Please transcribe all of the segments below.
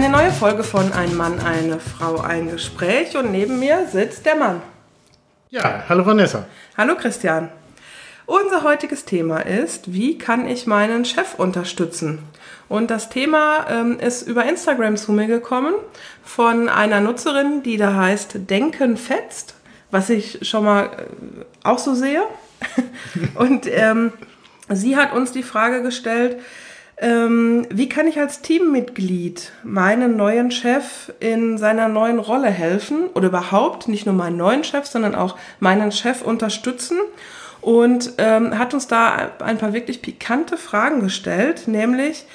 Eine neue Folge von Ein Mann, eine Frau, ein Gespräch und neben mir sitzt der Mann. Ja, hallo Vanessa. Hallo Christian. Unser heutiges Thema ist, wie kann ich meinen Chef unterstützen? Und das Thema ähm, ist über Instagram zu mir gekommen von einer Nutzerin, die da heißt Denken fetzt, was ich schon mal äh, auch so sehe. und ähm, sie hat uns die Frage gestellt, ähm, wie kann ich als Teammitglied meinen neuen Chef in seiner neuen Rolle helfen oder überhaupt nicht nur meinen neuen Chef, sondern auch meinen Chef unterstützen? Und ähm, hat uns da ein paar wirklich pikante Fragen gestellt, nämlich,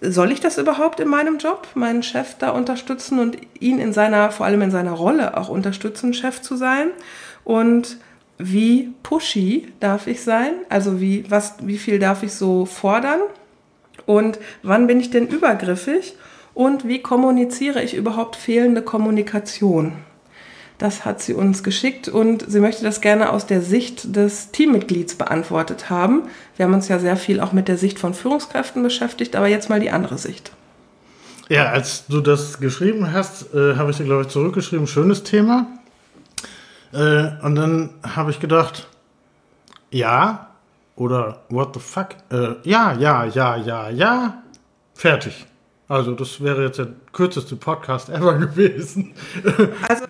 soll ich das überhaupt in meinem Job, meinen Chef da unterstützen und ihn in seiner, vor allem in seiner Rolle auch unterstützen, Chef zu sein? Und wie pushy darf ich sein? Also wie, was, wie viel darf ich so fordern? Und wann bin ich denn übergriffig? Und wie kommuniziere ich überhaupt fehlende Kommunikation? Das hat sie uns geschickt und sie möchte das gerne aus der Sicht des Teammitglieds beantwortet haben. Wir haben uns ja sehr viel auch mit der Sicht von Führungskräften beschäftigt, aber jetzt mal die andere Sicht. Ja, als du das geschrieben hast, äh, habe ich dir, glaube ich, zurückgeschrieben, schönes Thema. Äh, und dann habe ich gedacht, ja, oder what the fuck? Äh, ja, ja, ja, ja, ja. Fertig. Also das wäre jetzt der kürzeste Podcast ever gewesen. Also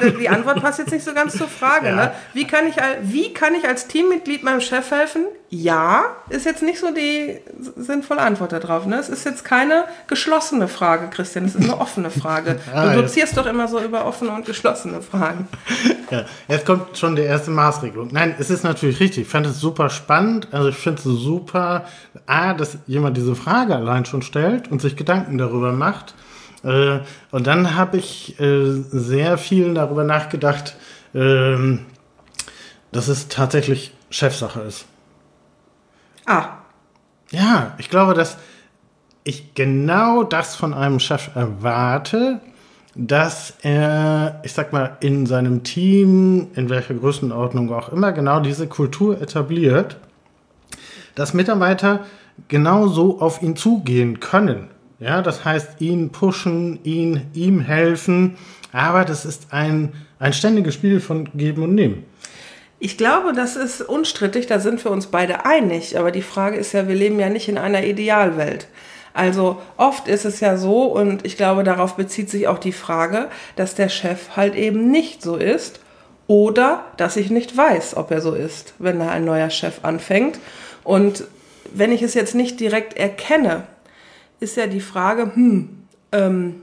die Antwort passt jetzt nicht so ganz zur Frage. Ja. Ne? Wie, kann ich, wie kann ich als Teammitglied meinem Chef helfen? Ja, ist jetzt nicht so die sinnvolle Antwort darauf. Ne? Es ist jetzt keine geschlossene Frage, Christian. Es ist eine offene Frage. Ah, du dozierst doch immer so über offene und geschlossene Fragen. Ja, jetzt kommt schon die erste Maßregelung. Nein, es ist natürlich richtig. Ich fand es super spannend. Also ich finde es super, A, dass jemand diese Frage allein schon stellt und sich Gedanken darüber macht. Äh, und dann habe ich äh, sehr viel darüber nachgedacht, äh, dass es tatsächlich Chefsache ist. Ah. Ja, ich glaube, dass ich genau das von einem Chef erwarte, dass er, ich sag mal, in seinem Team, in welcher Größenordnung auch immer, genau diese Kultur etabliert, dass Mitarbeiter genau so auf ihn zugehen können. Ja, das heißt, ihn pushen, ihn, ihm helfen. Aber das ist ein, ein ständiges Spiel von Geben und Nehmen. Ich glaube, das ist unstrittig, da sind wir uns beide einig. Aber die Frage ist ja, wir leben ja nicht in einer Idealwelt. Also oft ist es ja so, und ich glaube, darauf bezieht sich auch die Frage, dass der Chef halt eben nicht so ist oder dass ich nicht weiß, ob er so ist, wenn da ein neuer Chef anfängt. Und wenn ich es jetzt nicht direkt erkenne, ist ja die Frage, hm, ähm,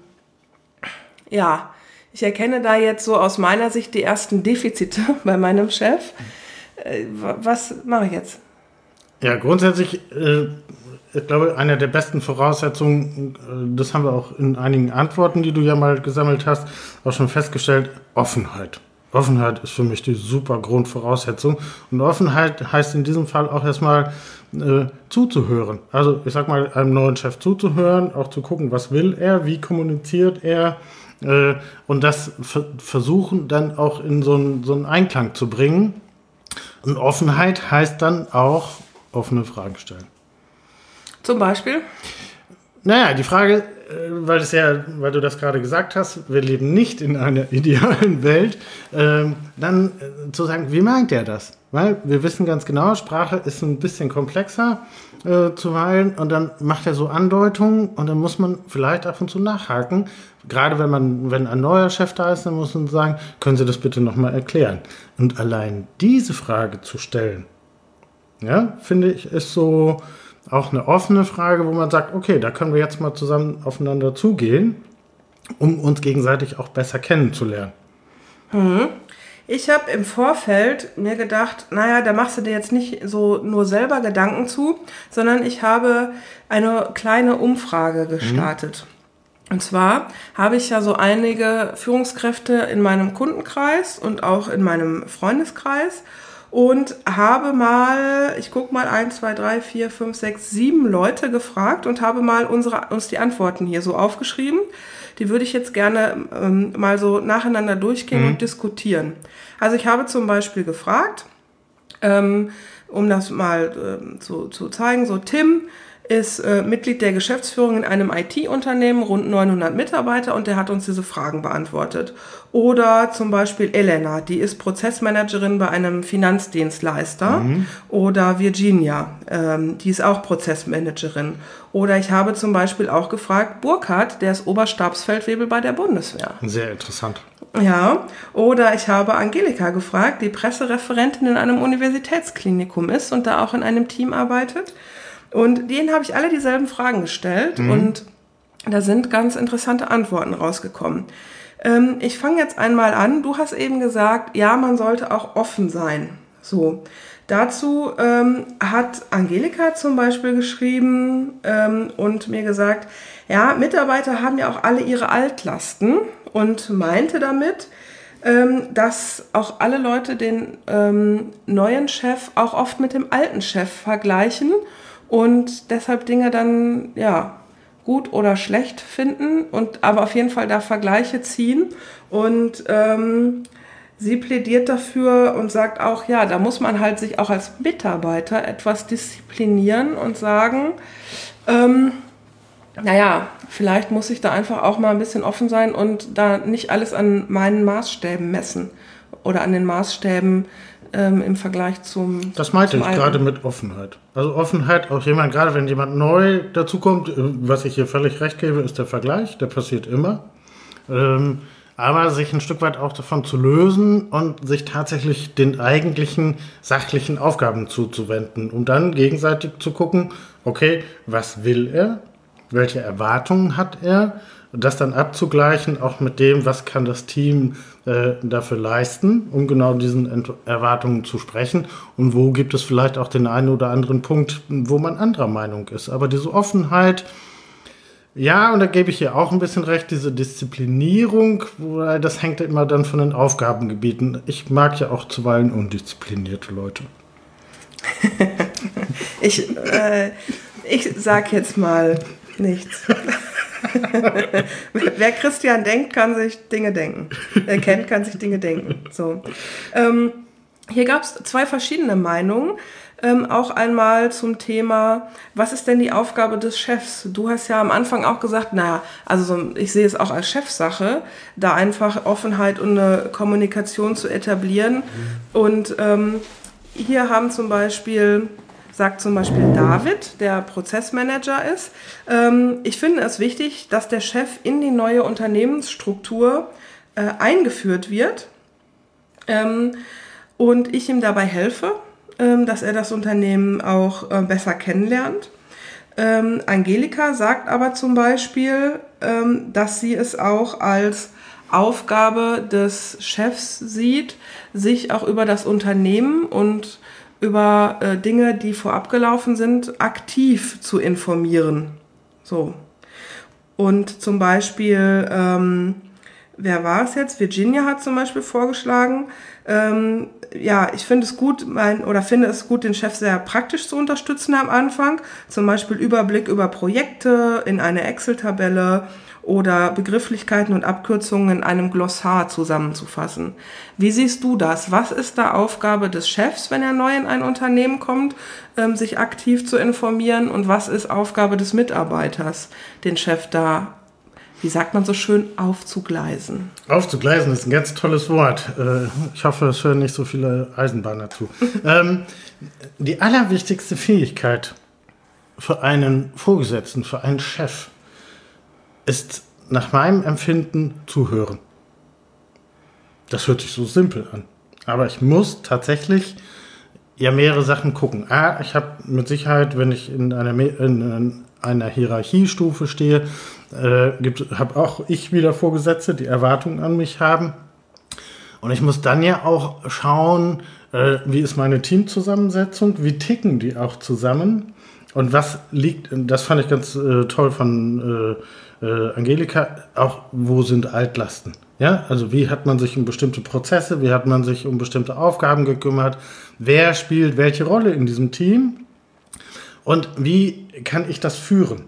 ja, ich erkenne da jetzt so aus meiner Sicht die ersten Defizite bei meinem Chef. Äh, was mache ich jetzt? Ja, grundsätzlich, äh, ich glaube, eine der besten Voraussetzungen, äh, das haben wir auch in einigen Antworten, die du ja mal gesammelt hast, auch schon festgestellt, Offenheit. Offenheit ist für mich die super Grundvoraussetzung. Und Offenheit heißt in diesem Fall auch erstmal äh, zuzuhören. Also ich sag mal, einem neuen Chef zuzuhören, auch zu gucken, was will er, wie kommuniziert er äh, und das versuchen dann auch in so einen, so einen Einklang zu bringen. Und Offenheit heißt dann auch offene Fragen stellen. Zum Beispiel? Naja, die Frage, weil, es ja, weil du das gerade gesagt hast, wir leben nicht in einer idealen Welt, ähm, dann äh, zu sagen, wie meint er das? Weil wir wissen ganz genau, Sprache ist ein bisschen komplexer äh, zuweilen und dann macht er so Andeutungen und dann muss man vielleicht ab und zu nachhaken. Gerade wenn man, wenn ein neuer Chef da ist, dann muss man sagen, können Sie das bitte nochmal erklären? Und allein diese Frage zu stellen, ja, finde ich, ist so, auch eine offene Frage, wo man sagt, okay, da können wir jetzt mal zusammen aufeinander zugehen, um uns gegenseitig auch besser kennenzulernen. Mhm. Ich habe im Vorfeld mir gedacht, naja, da machst du dir jetzt nicht so nur selber Gedanken zu, sondern ich habe eine kleine Umfrage gestartet. Mhm. Und zwar habe ich ja so einige Führungskräfte in meinem Kundenkreis und auch in meinem Freundeskreis und habe mal, ich gucke mal, 1, 2, 3, 4, 5, 6, 7 Leute gefragt und habe mal unsere, uns die Antworten hier so aufgeschrieben. Die würde ich jetzt gerne ähm, mal so nacheinander durchgehen mhm. und diskutieren. Also ich habe zum Beispiel gefragt, ähm, um das mal ähm, zu, zu zeigen, so Tim, ist äh, Mitglied der Geschäftsführung in einem IT-Unternehmen, rund 900 Mitarbeiter und der hat uns diese Fragen beantwortet. Oder zum Beispiel Elena, die ist Prozessmanagerin bei einem Finanzdienstleister. Mhm. Oder Virginia, ähm, die ist auch Prozessmanagerin. Oder ich habe zum Beispiel auch gefragt, Burkhard, der ist Oberstabsfeldwebel bei der Bundeswehr. Sehr interessant. Ja, oder ich habe Angelika gefragt, die Pressereferentin in einem Universitätsklinikum ist und da auch in einem Team arbeitet. Und denen habe ich alle dieselben Fragen gestellt mhm. und da sind ganz interessante Antworten rausgekommen. Ähm, ich fange jetzt einmal an. Du hast eben gesagt, ja, man sollte auch offen sein. So. Dazu ähm, hat Angelika zum Beispiel geschrieben ähm, und mir gesagt, ja, Mitarbeiter haben ja auch alle ihre Altlasten und meinte damit, ähm, dass auch alle Leute den ähm, neuen Chef auch oft mit dem alten Chef vergleichen und deshalb Dinge dann ja gut oder schlecht finden und aber auf jeden Fall da Vergleiche ziehen. Und ähm, sie plädiert dafür und sagt auch, ja, da muss man halt sich auch als Mitarbeiter etwas disziplinieren und sagen, ähm, naja, vielleicht muss ich da einfach auch mal ein bisschen offen sein und da nicht alles an meinen Maßstäben messen oder an den Maßstäben ähm, im Vergleich zum. Das meinte ich Alten. gerade mit Offenheit. Also Offenheit, auch jemand, gerade wenn jemand neu dazukommt, äh, was ich hier völlig recht gebe, ist der Vergleich, der passiert immer. Ähm, aber sich ein Stück weit auch davon zu lösen und sich tatsächlich den eigentlichen sachlichen Aufgaben zuzuwenden, um dann gegenseitig zu gucken, okay, was will er, welche Erwartungen hat er, das dann abzugleichen, auch mit dem, was kann das Team äh, dafür leisten, um genau diesen Ent Erwartungen zu sprechen und wo gibt es vielleicht auch den einen oder anderen Punkt, wo man anderer Meinung ist. Aber diese Offenheit, ja, und da gebe ich hier auch ein bisschen recht, diese Disziplinierung, das hängt immer dann von den Aufgabengebieten. Ich mag ja auch zuweilen undisziplinierte Leute. ich, äh, ich sag jetzt mal nichts. Wer Christian denkt, kann sich Dinge denken. Er kennt, kann sich Dinge denken. So. Ähm, hier gab es zwei verschiedene Meinungen. Ähm, auch einmal zum Thema, was ist denn die Aufgabe des Chefs? Du hast ja am Anfang auch gesagt, naja, also ich sehe es auch als Chefsache, da einfach Offenheit und eine Kommunikation zu etablieren. Mhm. Und ähm, hier haben zum Beispiel sagt zum Beispiel David, der Prozessmanager ist. Ähm, ich finde es wichtig, dass der Chef in die neue Unternehmensstruktur äh, eingeführt wird ähm, und ich ihm dabei helfe, ähm, dass er das Unternehmen auch äh, besser kennenlernt. Ähm, Angelika sagt aber zum Beispiel, ähm, dass sie es auch als Aufgabe des Chefs sieht, sich auch über das Unternehmen und über äh, Dinge, die vorab gelaufen sind, aktiv zu informieren. So. Und zum Beispiel, ähm, wer war es jetzt? Virginia hat zum Beispiel vorgeschlagen, ähm, ja, ich finde es gut, mein, oder finde es gut, den Chef sehr praktisch zu unterstützen am Anfang. Zum Beispiel Überblick über Projekte in eine Excel-Tabelle oder Begrifflichkeiten und Abkürzungen in einem Glossar zusammenzufassen. Wie siehst du das? Was ist da Aufgabe des Chefs, wenn er neu in ein Unternehmen kommt, ähm, sich aktiv zu informieren? Und was ist Aufgabe des Mitarbeiters, den Chef da, wie sagt man so schön, aufzugleisen? Aufzugleisen ist ein ganz tolles Wort. Äh, ich hoffe, es hören nicht so viele Eisenbahner zu. ähm, die allerwichtigste Fähigkeit für einen Vorgesetzten, für einen Chef, ist nach meinem Empfinden zuhören. Das hört sich so simpel an. Aber ich muss tatsächlich ja mehrere Sachen gucken. Ah, ich habe mit Sicherheit, wenn ich in einer, in einer Hierarchiestufe stehe, äh, habe auch ich wieder Vorgesetzte, die Erwartungen an mich haben. Und ich muss dann ja auch schauen, äh, wie ist meine Teamzusammensetzung, wie ticken die auch zusammen und was liegt, das fand ich ganz äh, toll von äh, äh, Angelika, auch wo sind Altlasten? Ja, also wie hat man sich um bestimmte Prozesse, wie hat man sich um bestimmte Aufgaben gekümmert, wer spielt welche Rolle in diesem Team und wie kann ich das führen?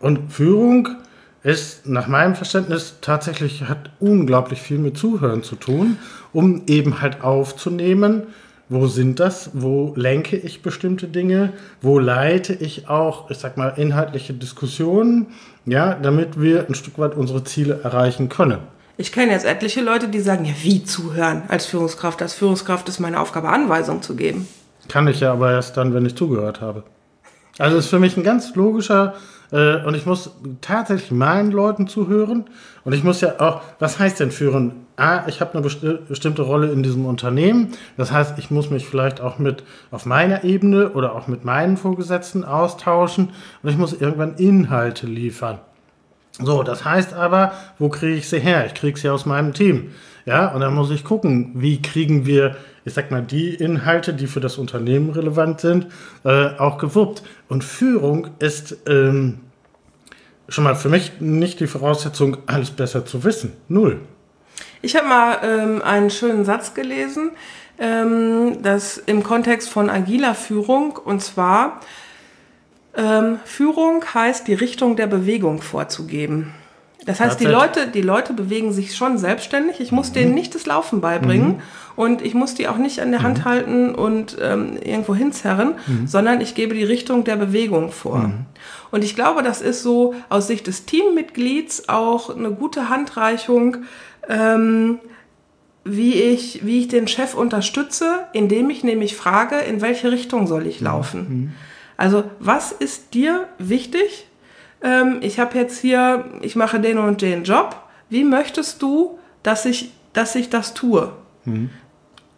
Und Führung ist nach meinem Verständnis tatsächlich hat unglaublich viel mit Zuhören zu tun, um eben halt aufzunehmen, wo sind das, wo lenke ich bestimmte Dinge, wo leite ich auch, ich sag mal, inhaltliche Diskussionen, ja, damit wir ein Stück weit unsere Ziele erreichen können. Ich kenne jetzt etliche Leute, die sagen, ja, wie zuhören als Führungskraft? Als Führungskraft ist meine Aufgabe, Anweisungen zu geben. Kann ich ja aber erst dann, wenn ich zugehört habe. Also ist für mich ein ganz logischer äh, und ich muss tatsächlich meinen Leuten zuhören und ich muss ja auch, was heißt denn führen? Ah, ich habe eine besti bestimmte Rolle in diesem Unternehmen. Das heißt, ich muss mich vielleicht auch mit auf meiner Ebene oder auch mit meinen Vorgesetzten austauschen und ich muss irgendwann Inhalte liefern. So, das heißt aber, wo kriege ich sie her? Ich kriege sie aus meinem Team. Ja, und dann muss ich gucken, wie kriegen wir, ich sag mal, die Inhalte, die für das Unternehmen relevant sind, äh, auch gewuppt. Und Führung ist ähm, schon mal für mich nicht die Voraussetzung, alles besser zu wissen. Null. Ich habe mal ähm, einen schönen Satz gelesen, ähm, das im Kontext von agiler Führung, und zwar, ähm, Führung heißt, die Richtung der Bewegung vorzugeben. Das heißt, die Leute, die Leute bewegen sich schon selbstständig. Ich muss mhm. denen nicht das Laufen beibringen mhm. und ich muss die auch nicht an der Hand mhm. halten und ähm, irgendwo hinzerren, mhm. sondern ich gebe die Richtung der Bewegung vor. Mhm. Und ich glaube, das ist so aus Sicht des Teammitglieds auch eine gute Handreichung, ähm, wie ich, wie ich den Chef unterstütze, indem ich nämlich frage, in welche Richtung soll ich mhm. laufen. Also was ist dir wichtig? Ähm, ich habe jetzt hier, ich mache den und den Job. Wie möchtest du, dass ich, dass ich das tue? Mhm.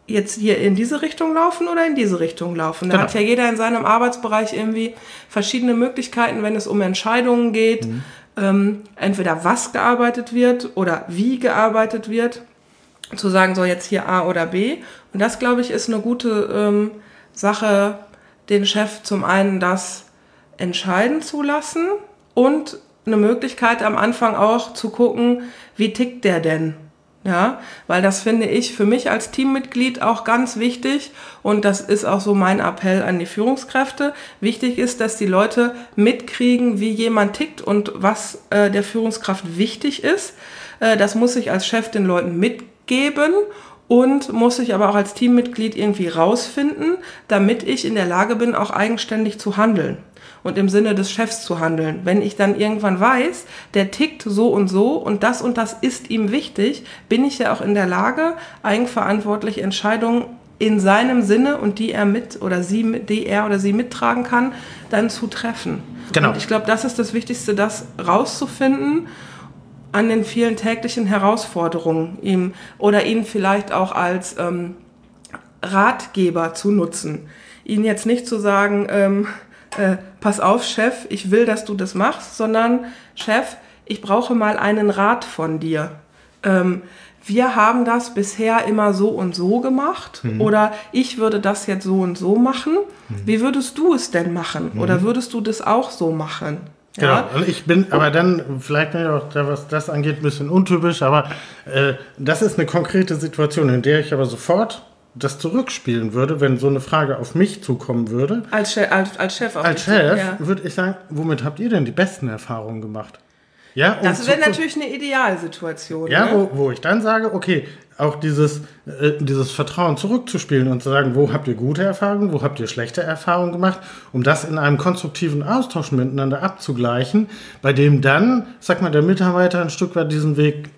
Jetzt hier in diese Richtung laufen oder in diese Richtung laufen? Da genau. hat ja jeder in seinem Arbeitsbereich irgendwie verschiedene Möglichkeiten, wenn es um Entscheidungen geht. Mhm. Ähm, entweder was gearbeitet wird oder wie gearbeitet wird. Zu sagen, so jetzt hier A oder B. Und das, glaube ich, ist eine gute ähm, Sache, den Chef zum einen das entscheiden zu lassen und eine Möglichkeit am Anfang auch zu gucken, wie tickt der denn? Ja, weil das finde ich für mich als Teammitglied auch ganz wichtig und das ist auch so mein Appell an die Führungskräfte. Wichtig ist, dass die Leute mitkriegen, wie jemand tickt und was äh, der Führungskraft wichtig ist. Äh, das muss ich als Chef den Leuten mitgeben und muss ich aber auch als Teammitglied irgendwie rausfinden, damit ich in der Lage bin, auch eigenständig zu handeln und im Sinne des Chefs zu handeln. Wenn ich dann irgendwann weiß, der tickt so und so und das und das ist ihm wichtig, bin ich ja auch in der Lage, eigenverantwortlich Entscheidungen in seinem Sinne und die er mit oder sie, die er oder sie mittragen kann, dann zu treffen. Genau. Und ich glaube, das ist das Wichtigste, das rauszufinden an den vielen täglichen Herausforderungen ihm oder ihn vielleicht auch als ähm, Ratgeber zu nutzen. Ihnen jetzt nicht zu sagen, ähm, äh, pass auf, Chef, ich will, dass du das machst, sondern Chef, ich brauche mal einen Rat von dir. Ähm, wir haben das bisher immer so und so gemacht mhm. oder ich würde das jetzt so und so machen. Mhm. Wie würdest du es denn machen? Mhm. Oder würdest du das auch so machen? Genau, ja. und ich bin, aber dann, vielleicht bin ich auch, was das angeht, ein bisschen untypisch, aber äh, das ist eine konkrete Situation, in der ich aber sofort das zurückspielen würde, wenn so eine Frage auf mich zukommen würde. Als, Chef, als, als Chef, als Chef ja. würde ich sagen, womit habt ihr denn die besten Erfahrungen gemacht? Ja, um das wäre natürlich eine Idealsituation. Ja, ne? wo, wo ich dann sage, okay, auch dieses, äh, dieses Vertrauen zurückzuspielen und zu sagen, wo habt ihr gute Erfahrungen, wo habt ihr schlechte Erfahrungen gemacht, um das in einem konstruktiven Austausch miteinander abzugleichen, bei dem dann, sag mal, der Mitarbeiter ein Stück weit diesen Weg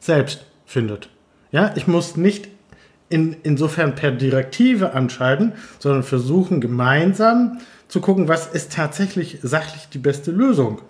selbst findet. Ja, ich muss nicht in, insofern per Direktive entscheiden, sondern versuchen gemeinsam zu gucken, was ist tatsächlich sachlich die beste Lösung.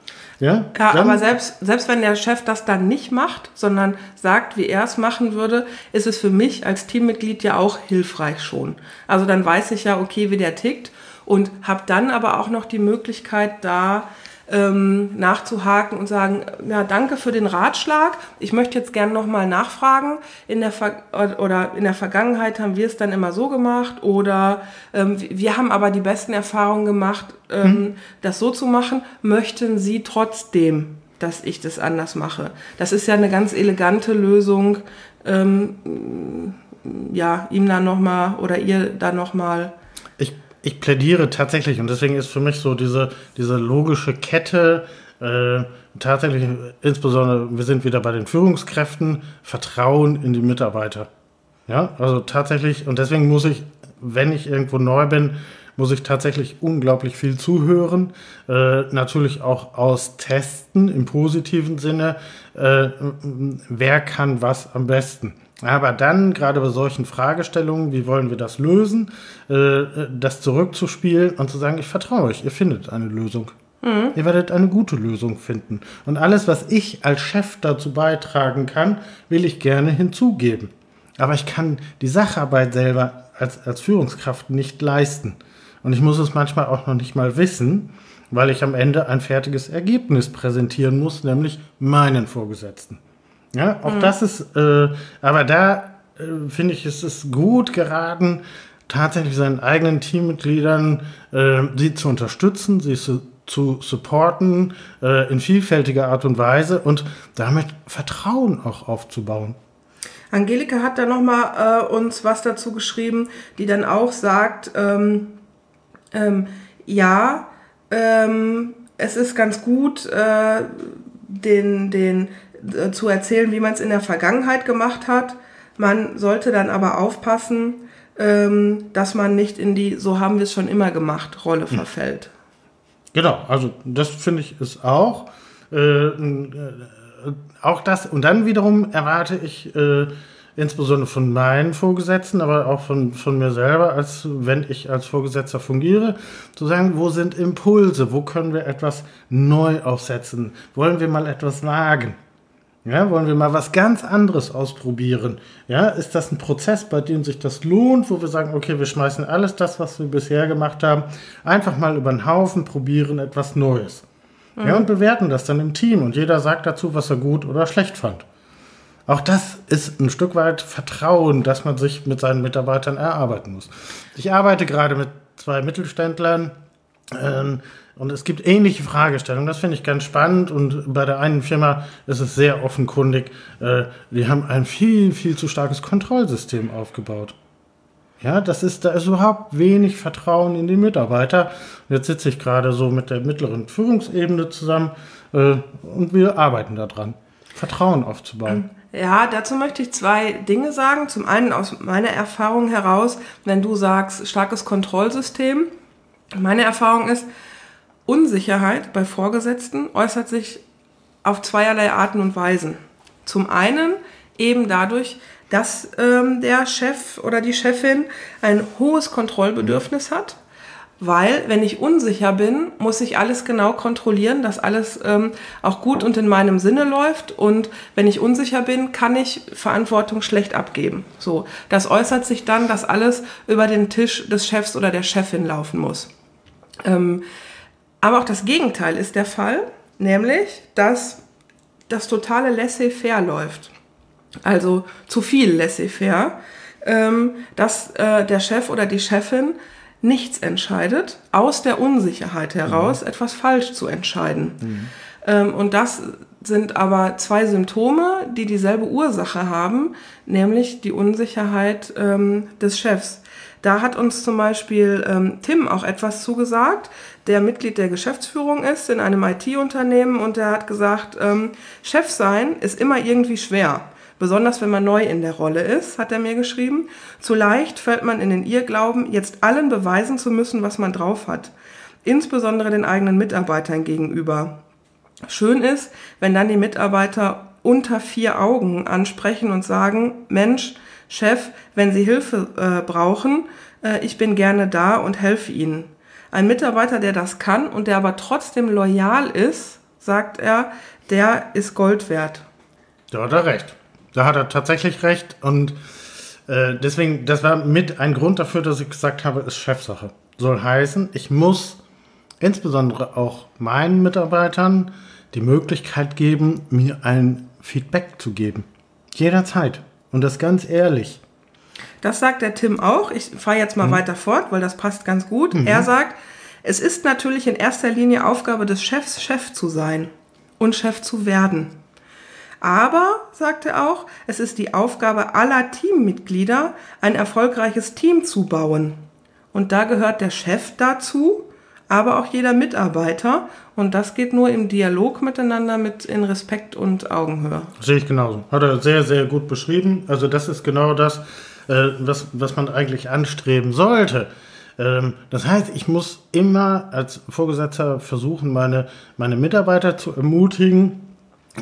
Ja, ja aber selbst, selbst wenn der Chef das dann nicht macht, sondern sagt, wie er es machen würde, ist es für mich als Teammitglied ja auch hilfreich schon. Also dann weiß ich ja, okay, wie der tickt und habe dann aber auch noch die Möglichkeit, da ähm, nachzuhaken und sagen, ja, danke für den Ratschlag. Ich möchte jetzt gerne nochmal nachfragen. In der Ver oder in der Vergangenheit haben wir es dann immer so gemacht oder ähm, wir haben aber die besten Erfahrungen gemacht, ähm, hm. das so zu machen. Möchten Sie trotzdem, dass ich das anders mache? Das ist ja eine ganz elegante Lösung. Ähm, ja, ihm dann nochmal oder ihr dann nochmal ich plädiere tatsächlich, und deswegen ist für mich so diese, diese logische Kette, äh, tatsächlich, insbesondere, wir sind wieder bei den Führungskräften, Vertrauen in die Mitarbeiter. Ja, also tatsächlich, und deswegen muss ich wenn ich irgendwo neu bin, muss ich tatsächlich unglaublich viel zuhören. Äh, natürlich auch aus Testen im positiven Sinne. Äh, wer kann was am besten? Aber dann, gerade bei solchen Fragestellungen, wie wollen wir das lösen, äh, das zurückzuspielen und zu sagen, ich vertraue euch, ihr findet eine Lösung. Mhm. Ihr werdet eine gute Lösung finden. Und alles, was ich als Chef dazu beitragen kann, will ich gerne hinzugeben. Aber ich kann die Sacharbeit selber als, als Führungskraft nicht leisten. Und ich muss es manchmal auch noch nicht mal wissen, weil ich am Ende ein fertiges Ergebnis präsentieren muss, nämlich meinen Vorgesetzten. Ja, auch mhm. das ist, äh, aber da äh, finde ich, ist es gut geraten, tatsächlich seinen eigenen Teammitgliedern äh, sie zu unterstützen, sie zu, zu supporten äh, in vielfältiger Art und Weise und damit Vertrauen auch aufzubauen. Angelika hat da nochmal äh, uns was dazu geschrieben, die dann auch sagt, ähm, ähm, ja, ähm, es ist ganz gut, äh, den, den zu erzählen, wie man es in der Vergangenheit gemacht hat. Man sollte dann aber aufpassen, ähm, dass man nicht in die so haben wir es schon immer gemacht Rolle hm. verfällt. Genau, also das finde ich ist auch äh, äh, auch das und dann wiederum erwarte ich äh, insbesondere von meinen Vorgesetzten, aber auch von, von mir selber, als wenn ich als Vorgesetzter fungiere, zu sagen, wo sind Impulse, wo können wir etwas neu aufsetzen, wollen wir mal etwas wagen. Ja, wollen wir mal was ganz anderes ausprobieren? Ja, ist das ein Prozess, bei dem sich das lohnt, wo wir sagen, okay, wir schmeißen alles das, was wir bisher gemacht haben, einfach mal über den Haufen, probieren etwas Neues. Mhm. Ja, und bewerten das dann im Team und jeder sagt dazu, was er gut oder schlecht fand. Auch das ist ein Stück weit Vertrauen, dass man sich mit seinen Mitarbeitern erarbeiten muss. Ich arbeite gerade mit zwei Mittelständlern ähm, und es gibt ähnliche Fragestellungen. Das finde ich ganz spannend und bei der einen Firma ist es sehr offenkundig. Äh, die haben ein viel, viel zu starkes Kontrollsystem aufgebaut. Ja, das ist, da ist überhaupt wenig Vertrauen in die Mitarbeiter. Jetzt sitze ich gerade so mit der mittleren Führungsebene zusammen äh, und wir arbeiten daran, Vertrauen aufzubauen. Ja, dazu möchte ich zwei Dinge sagen. Zum einen aus meiner Erfahrung heraus, wenn du sagst, starkes Kontrollsystem. Meine Erfahrung ist, Unsicherheit bei Vorgesetzten äußert sich auf zweierlei Arten und Weisen. Zum einen eben dadurch, dass ähm, der Chef oder die Chefin ein hohes Kontrollbedürfnis hat weil wenn ich unsicher bin, muss ich alles genau kontrollieren, dass alles ähm, auch gut und in meinem Sinne läuft. Und wenn ich unsicher bin, kann ich Verantwortung schlecht abgeben. So, das äußert sich dann, dass alles über den Tisch des Chefs oder der Chefin laufen muss. Ähm, aber auch das Gegenteil ist der Fall, nämlich, dass das totale Laissez-faire läuft. Also zu viel Laissez-faire, ähm, dass äh, der Chef oder die Chefin nichts entscheidet, aus der Unsicherheit heraus mhm. etwas falsch zu entscheiden. Mhm. Ähm, und das sind aber zwei Symptome, die dieselbe Ursache haben, nämlich die Unsicherheit ähm, des Chefs. Da hat uns zum Beispiel ähm, Tim auch etwas zugesagt, der Mitglied der Geschäftsführung ist in einem IT-Unternehmen und der hat gesagt, ähm, Chef sein ist immer irgendwie schwer. Besonders wenn man neu in der Rolle ist, hat er mir geschrieben. Zu leicht fällt man in den Irrglauben, jetzt allen beweisen zu müssen, was man drauf hat. Insbesondere den eigenen Mitarbeitern gegenüber. Schön ist, wenn dann die Mitarbeiter unter vier Augen ansprechen und sagen, Mensch, Chef, wenn Sie Hilfe äh, brauchen, äh, ich bin gerne da und helfe Ihnen. Ein Mitarbeiter, der das kann und der aber trotzdem loyal ist, sagt er, der ist Gold wert. Da hat er recht. Da hat er tatsächlich recht. Und äh, deswegen, das war mit ein Grund dafür, dass ich gesagt habe, ist Chefsache. Soll heißen, ich muss insbesondere auch meinen Mitarbeitern die Möglichkeit geben, mir ein Feedback zu geben. Jederzeit. Und das ganz ehrlich. Das sagt der Tim auch. Ich fahre jetzt mal mhm. weiter fort, weil das passt ganz gut. Mhm. Er sagt, es ist natürlich in erster Linie Aufgabe des Chefs, Chef zu sein und Chef zu werden. Aber, sagt er auch, es ist die Aufgabe aller Teammitglieder, ein erfolgreiches Team zu bauen. Und da gehört der Chef dazu, aber auch jeder Mitarbeiter. Und das geht nur im Dialog miteinander mit in Respekt und Augenhöhe. Sehe ich genauso. Hat er sehr, sehr gut beschrieben. Also das ist genau das. äh, was, was man eigentlich anstreben sollte. Ähm, das heißt, ich muss immer als Vorgesetzter versuchen, meine, meine Mitarbeiter zu ermutigen,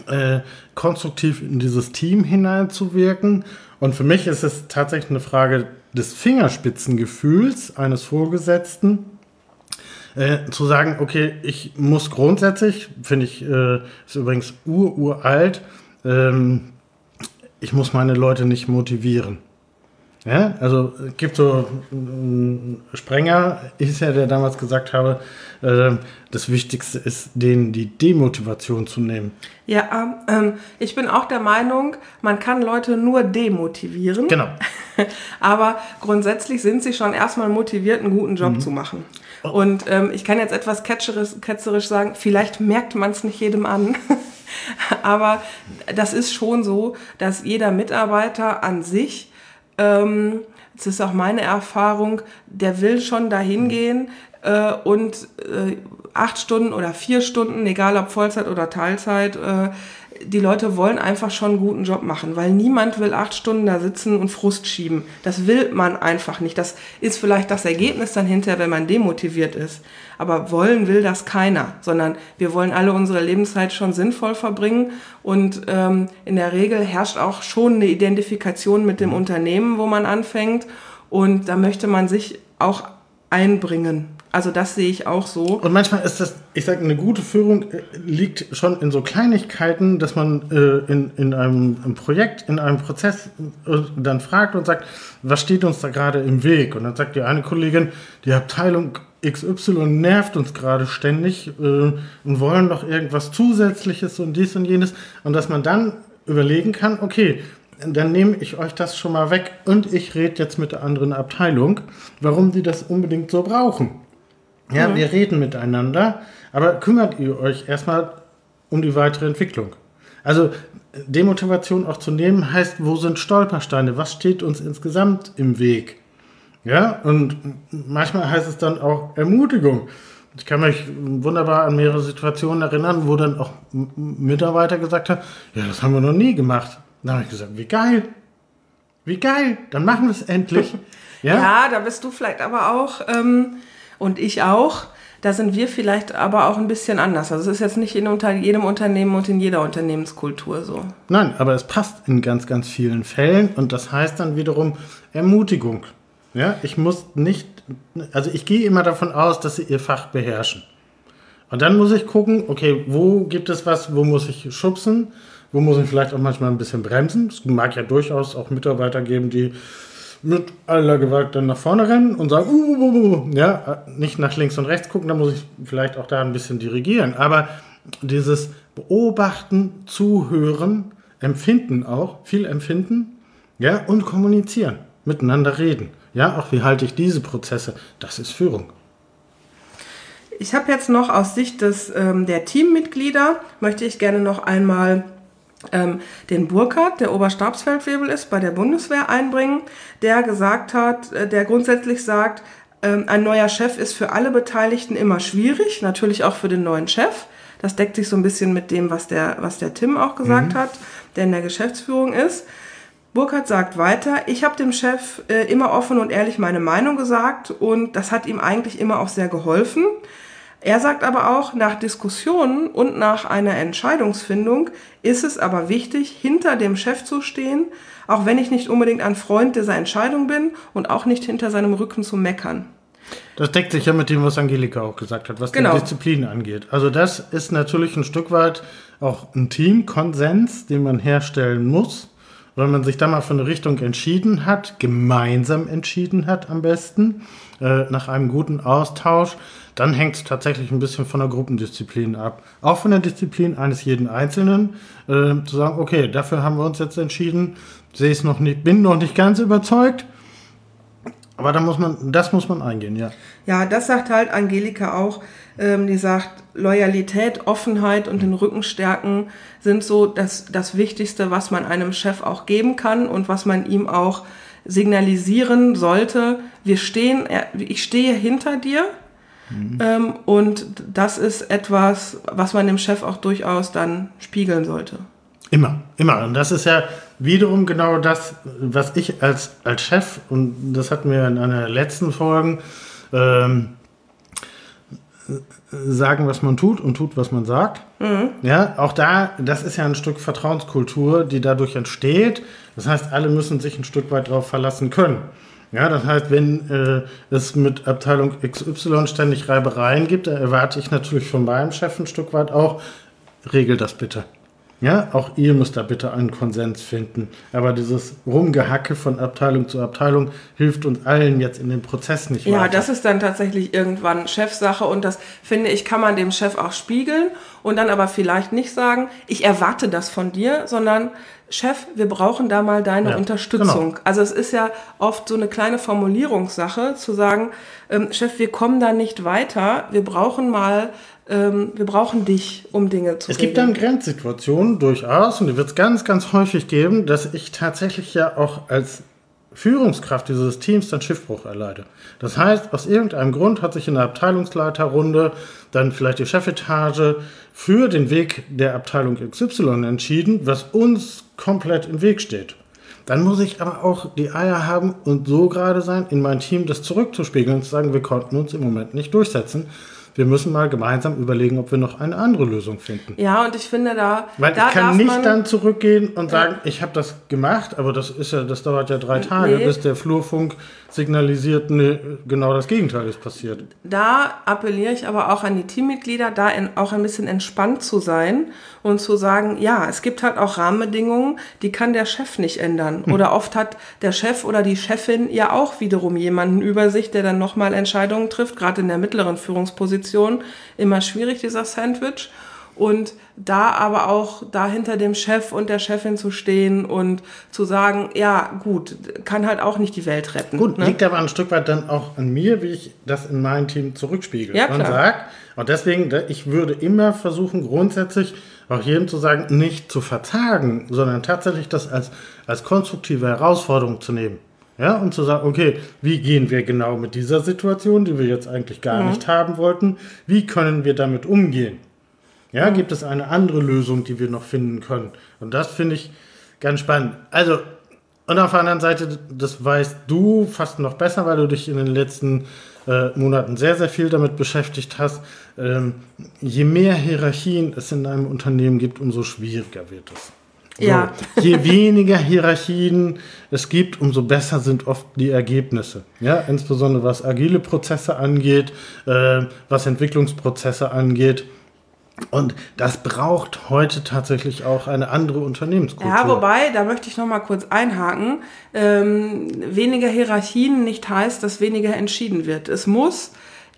äh, konstruktiv in dieses Team hineinzuwirken. Und für mich ist es tatsächlich eine Frage des Fingerspitzengefühls eines Vorgesetzten, äh, zu sagen, okay, ich muss grundsätzlich, finde ich, äh, ist übrigens ururalt, ähm, ich muss meine Leute nicht motivieren. Ja, also es gibt so äh, Sprenger, ist ja, der damals gesagt habe, äh, das Wichtigste ist, denen die Demotivation zu nehmen. Ja, ähm, ich bin auch der Meinung, man kann Leute nur demotivieren. Genau. Aber grundsätzlich sind sie schon erstmal motiviert, einen guten Job mhm. zu machen. Und ähm, ich kann jetzt etwas ketzerisch sagen, vielleicht merkt man es nicht jedem an. Aber das ist schon so, dass jeder Mitarbeiter an sich ähm, das ist auch meine Erfahrung, der will schon dahin gehen äh, und äh, acht Stunden oder vier Stunden, egal ob Vollzeit oder Teilzeit, äh, die Leute wollen einfach schon einen guten Job machen, weil niemand will acht Stunden da sitzen und Frust schieben. Das will man einfach nicht. Das ist vielleicht das Ergebnis dann hinterher, wenn man demotiviert ist. Aber wollen will das keiner, sondern wir wollen alle unsere Lebenszeit schon sinnvoll verbringen. Und ähm, in der Regel herrscht auch schon eine Identifikation mit dem mhm. Unternehmen, wo man anfängt. Und da möchte man sich auch einbringen. Also das sehe ich auch so. Und manchmal ist das, ich sage, eine gute Führung äh, liegt schon in so Kleinigkeiten, dass man äh, in, in einem, Projekt, in einem Prozess äh, dann fragt und sagt, was steht uns da gerade im Weg? Und dann sagt die eine Kollegin, die Abteilung XY nervt uns gerade ständig äh, und wollen doch irgendwas Zusätzliches und dies und jenes. Und dass man dann überlegen kann, okay, dann nehme ich euch das schon mal weg und ich rede jetzt mit der anderen Abteilung, warum die das unbedingt so brauchen. Ja, mhm. wir reden miteinander, aber kümmert ihr euch erstmal um die weitere Entwicklung. Also Demotivation auch zu nehmen heißt, wo sind Stolpersteine? Was steht uns insgesamt im Weg? Ja, und manchmal heißt es dann auch Ermutigung. Ich kann mich wunderbar an mehrere Situationen erinnern, wo dann auch Mitarbeiter gesagt haben, ja, das haben wir noch nie gemacht. Dann habe ich gesagt, wie geil. Wie geil, dann machen wir es endlich. Ja? ja, da bist du vielleicht aber auch ähm, und ich auch. Da sind wir vielleicht aber auch ein bisschen anders. Also es ist jetzt nicht in unter jedem Unternehmen und in jeder Unternehmenskultur so. Nein, aber es passt in ganz, ganz vielen Fällen und das heißt dann wiederum Ermutigung. Ja, ich muss nicht, also ich gehe immer davon aus, dass sie ihr Fach beherrschen. Und dann muss ich gucken, okay, wo gibt es was, wo muss ich schubsen, wo muss ich vielleicht auch manchmal ein bisschen bremsen. Es mag ja durchaus auch Mitarbeiter geben, die mit aller Gewalt dann nach vorne rennen und sagen, uh, uh, uh, uh, ja, nicht nach links und rechts gucken, da muss ich vielleicht auch da ein bisschen dirigieren. Aber dieses Beobachten, Zuhören, Empfinden auch, viel Empfinden, ja, und kommunizieren, miteinander reden. Ja, auch wie halte ich diese Prozesse? Das ist Führung. Ich habe jetzt noch aus Sicht des, ähm, der Teammitglieder, möchte ich gerne noch einmal ähm, den Burkhardt, der Oberstabsfeldwebel ist, bei der Bundeswehr einbringen, der gesagt hat, äh, der grundsätzlich sagt, ähm, ein neuer Chef ist für alle Beteiligten immer schwierig, natürlich auch für den neuen Chef. Das deckt sich so ein bisschen mit dem, was der, was der Tim auch gesagt mhm. hat, der in der Geschäftsführung ist. Burkhardt sagt weiter, ich habe dem Chef äh, immer offen und ehrlich meine Meinung gesagt und das hat ihm eigentlich immer auch sehr geholfen. Er sagt aber auch, nach Diskussionen und nach einer Entscheidungsfindung ist es aber wichtig, hinter dem Chef zu stehen, auch wenn ich nicht unbedingt ein Freund dieser Entscheidung bin und auch nicht hinter seinem Rücken zu meckern. Das deckt sich ja mit dem, was Angelika auch gesagt hat, was genau. die Disziplin angeht. Also das ist natürlich ein Stück weit auch ein Teamkonsens, den man herstellen muss. Wenn man sich da mal für eine Richtung entschieden hat, gemeinsam entschieden hat am besten, äh, nach einem guten Austausch, dann hängt es tatsächlich ein bisschen von der Gruppendisziplin ab. Auch von der Disziplin eines jeden Einzelnen, äh, zu sagen, okay, dafür haben wir uns jetzt entschieden, sehe es noch nicht, bin noch nicht ganz überzeugt. Aber da muss man, das muss man eingehen, ja. Ja, das sagt halt Angelika auch. Ähm, die sagt, Loyalität, Offenheit und den Rücken stärken sind so das, das Wichtigste, was man einem Chef auch geben kann und was man ihm auch signalisieren sollte. Wir stehen, ich stehe hinter dir Mhm. Ähm, und das ist etwas, was man dem Chef auch durchaus dann spiegeln sollte. Immer, immer. Und das ist ja wiederum genau das, was ich als, als Chef, und das hatten wir in einer letzten Folge, ähm, sagen, was man tut und tut, was man sagt. Mhm. Ja, auch da, das ist ja ein Stück Vertrauenskultur, die dadurch entsteht. Das heißt, alle müssen sich ein Stück weit darauf verlassen können. Ja, das heißt, wenn äh, es mit Abteilung XY ständig Reibereien gibt, da erwarte ich natürlich von meinem Chef ein Stück weit auch, regel das bitte. Ja, auch ihr müsst da bitte einen Konsens finden. Aber dieses Rumgehacke von Abteilung zu Abteilung hilft uns allen jetzt in dem Prozess nicht ja, weiter. Ja, das ist dann tatsächlich irgendwann Chefsache und das finde ich, kann man dem Chef auch spiegeln und dann aber vielleicht nicht sagen, ich erwarte das von dir, sondern Chef, wir brauchen da mal deine ja, Unterstützung. Genau. Also es ist ja oft so eine kleine Formulierungssache zu sagen, ähm, Chef, wir kommen da nicht weiter, wir brauchen mal ähm, wir brauchen dich, um Dinge zu Es regeln. gibt dann Grenzsituationen durchaus und die wird es ganz, ganz häufig geben, dass ich tatsächlich ja auch als Führungskraft dieses Teams dann Schiffbruch erleide. Das heißt, aus irgendeinem Grund hat sich in der Abteilungsleiterrunde dann vielleicht die Chefetage für den Weg der Abteilung XY entschieden, was uns komplett im Weg steht. Dann muss ich aber auch die Eier haben und so gerade sein, in mein Team das zurückzuspiegeln und zu sagen, wir konnten uns im Moment nicht durchsetzen wir müssen mal gemeinsam überlegen, ob wir noch eine andere Lösung finden. Ja, und ich finde da. Weil da ich kann nicht dann zurückgehen und sagen, ja. ich habe das gemacht, aber das ist ja, das dauert ja drei Tage, nee. bis der Flurfunk signalisiert, nee, genau das Gegenteil ist passiert. Da appelliere ich aber auch an die Teammitglieder, da in, auch ein bisschen entspannt zu sein und zu sagen, ja, es gibt halt auch Rahmenbedingungen, die kann der Chef nicht ändern. Hm. Oder oft hat der Chef oder die Chefin ja auch wiederum jemanden über sich, der dann nochmal Entscheidungen trifft, gerade in der mittleren Führungsposition. Immer schwierig, dieser Sandwich und da aber auch da hinter dem Chef und der Chefin zu stehen und zu sagen, ja gut, kann halt auch nicht die Welt retten. Gut, ne? liegt aber ein Stück weit dann auch an mir, wie ich das in meinem Team zurückspiegel ja, und sage. Und deswegen, ich würde immer versuchen, grundsätzlich auch jedem zu sagen, nicht zu verzagen, sondern tatsächlich das als, als konstruktive Herausforderung zu nehmen. Ja, und zu sagen, okay, wie gehen wir genau mit dieser Situation, die wir jetzt eigentlich gar mhm. nicht haben wollten, wie können wir damit umgehen? Ja, gibt es eine andere Lösung, die wir noch finden können? Und das finde ich ganz spannend. Also, und auf der anderen Seite, das weißt du fast noch besser, weil du dich in den letzten äh, Monaten sehr, sehr viel damit beschäftigt hast. Ähm, je mehr Hierarchien es in einem Unternehmen gibt, umso schwieriger wird es. So, ja. je weniger Hierarchien es gibt, umso besser sind oft die Ergebnisse. Ja, insbesondere was agile Prozesse angeht, äh, was Entwicklungsprozesse angeht. Und das braucht heute tatsächlich auch eine andere Unternehmenskultur. Ja, wobei, da möchte ich noch mal kurz einhaken. Ähm, weniger Hierarchien nicht heißt, dass weniger entschieden wird. Es muss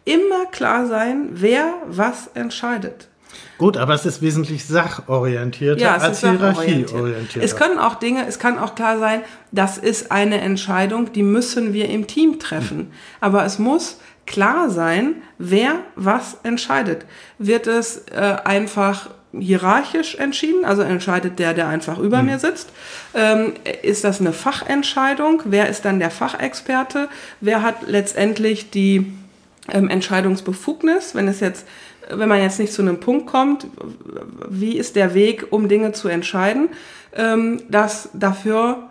immer klar sein, wer was entscheidet. Gut, aber es ist wesentlich sachorientierter ja, als hierarchieorientierter. Es können auch Dinge, es kann auch klar sein, das ist eine Entscheidung, die müssen wir im Team treffen. Hm. Aber es muss klar sein, wer was entscheidet. Wird es äh, einfach hierarchisch entschieden, also entscheidet der, der einfach über mhm. mir sitzt. Ähm, ist das eine Fachentscheidung? Wer ist dann der Fachexperte? Wer hat letztendlich die ähm, Entscheidungsbefugnis, wenn es jetzt, wenn man jetzt nicht zu einem Punkt kommt, wie ist der Weg, um Dinge zu entscheiden? Ähm, dass dafür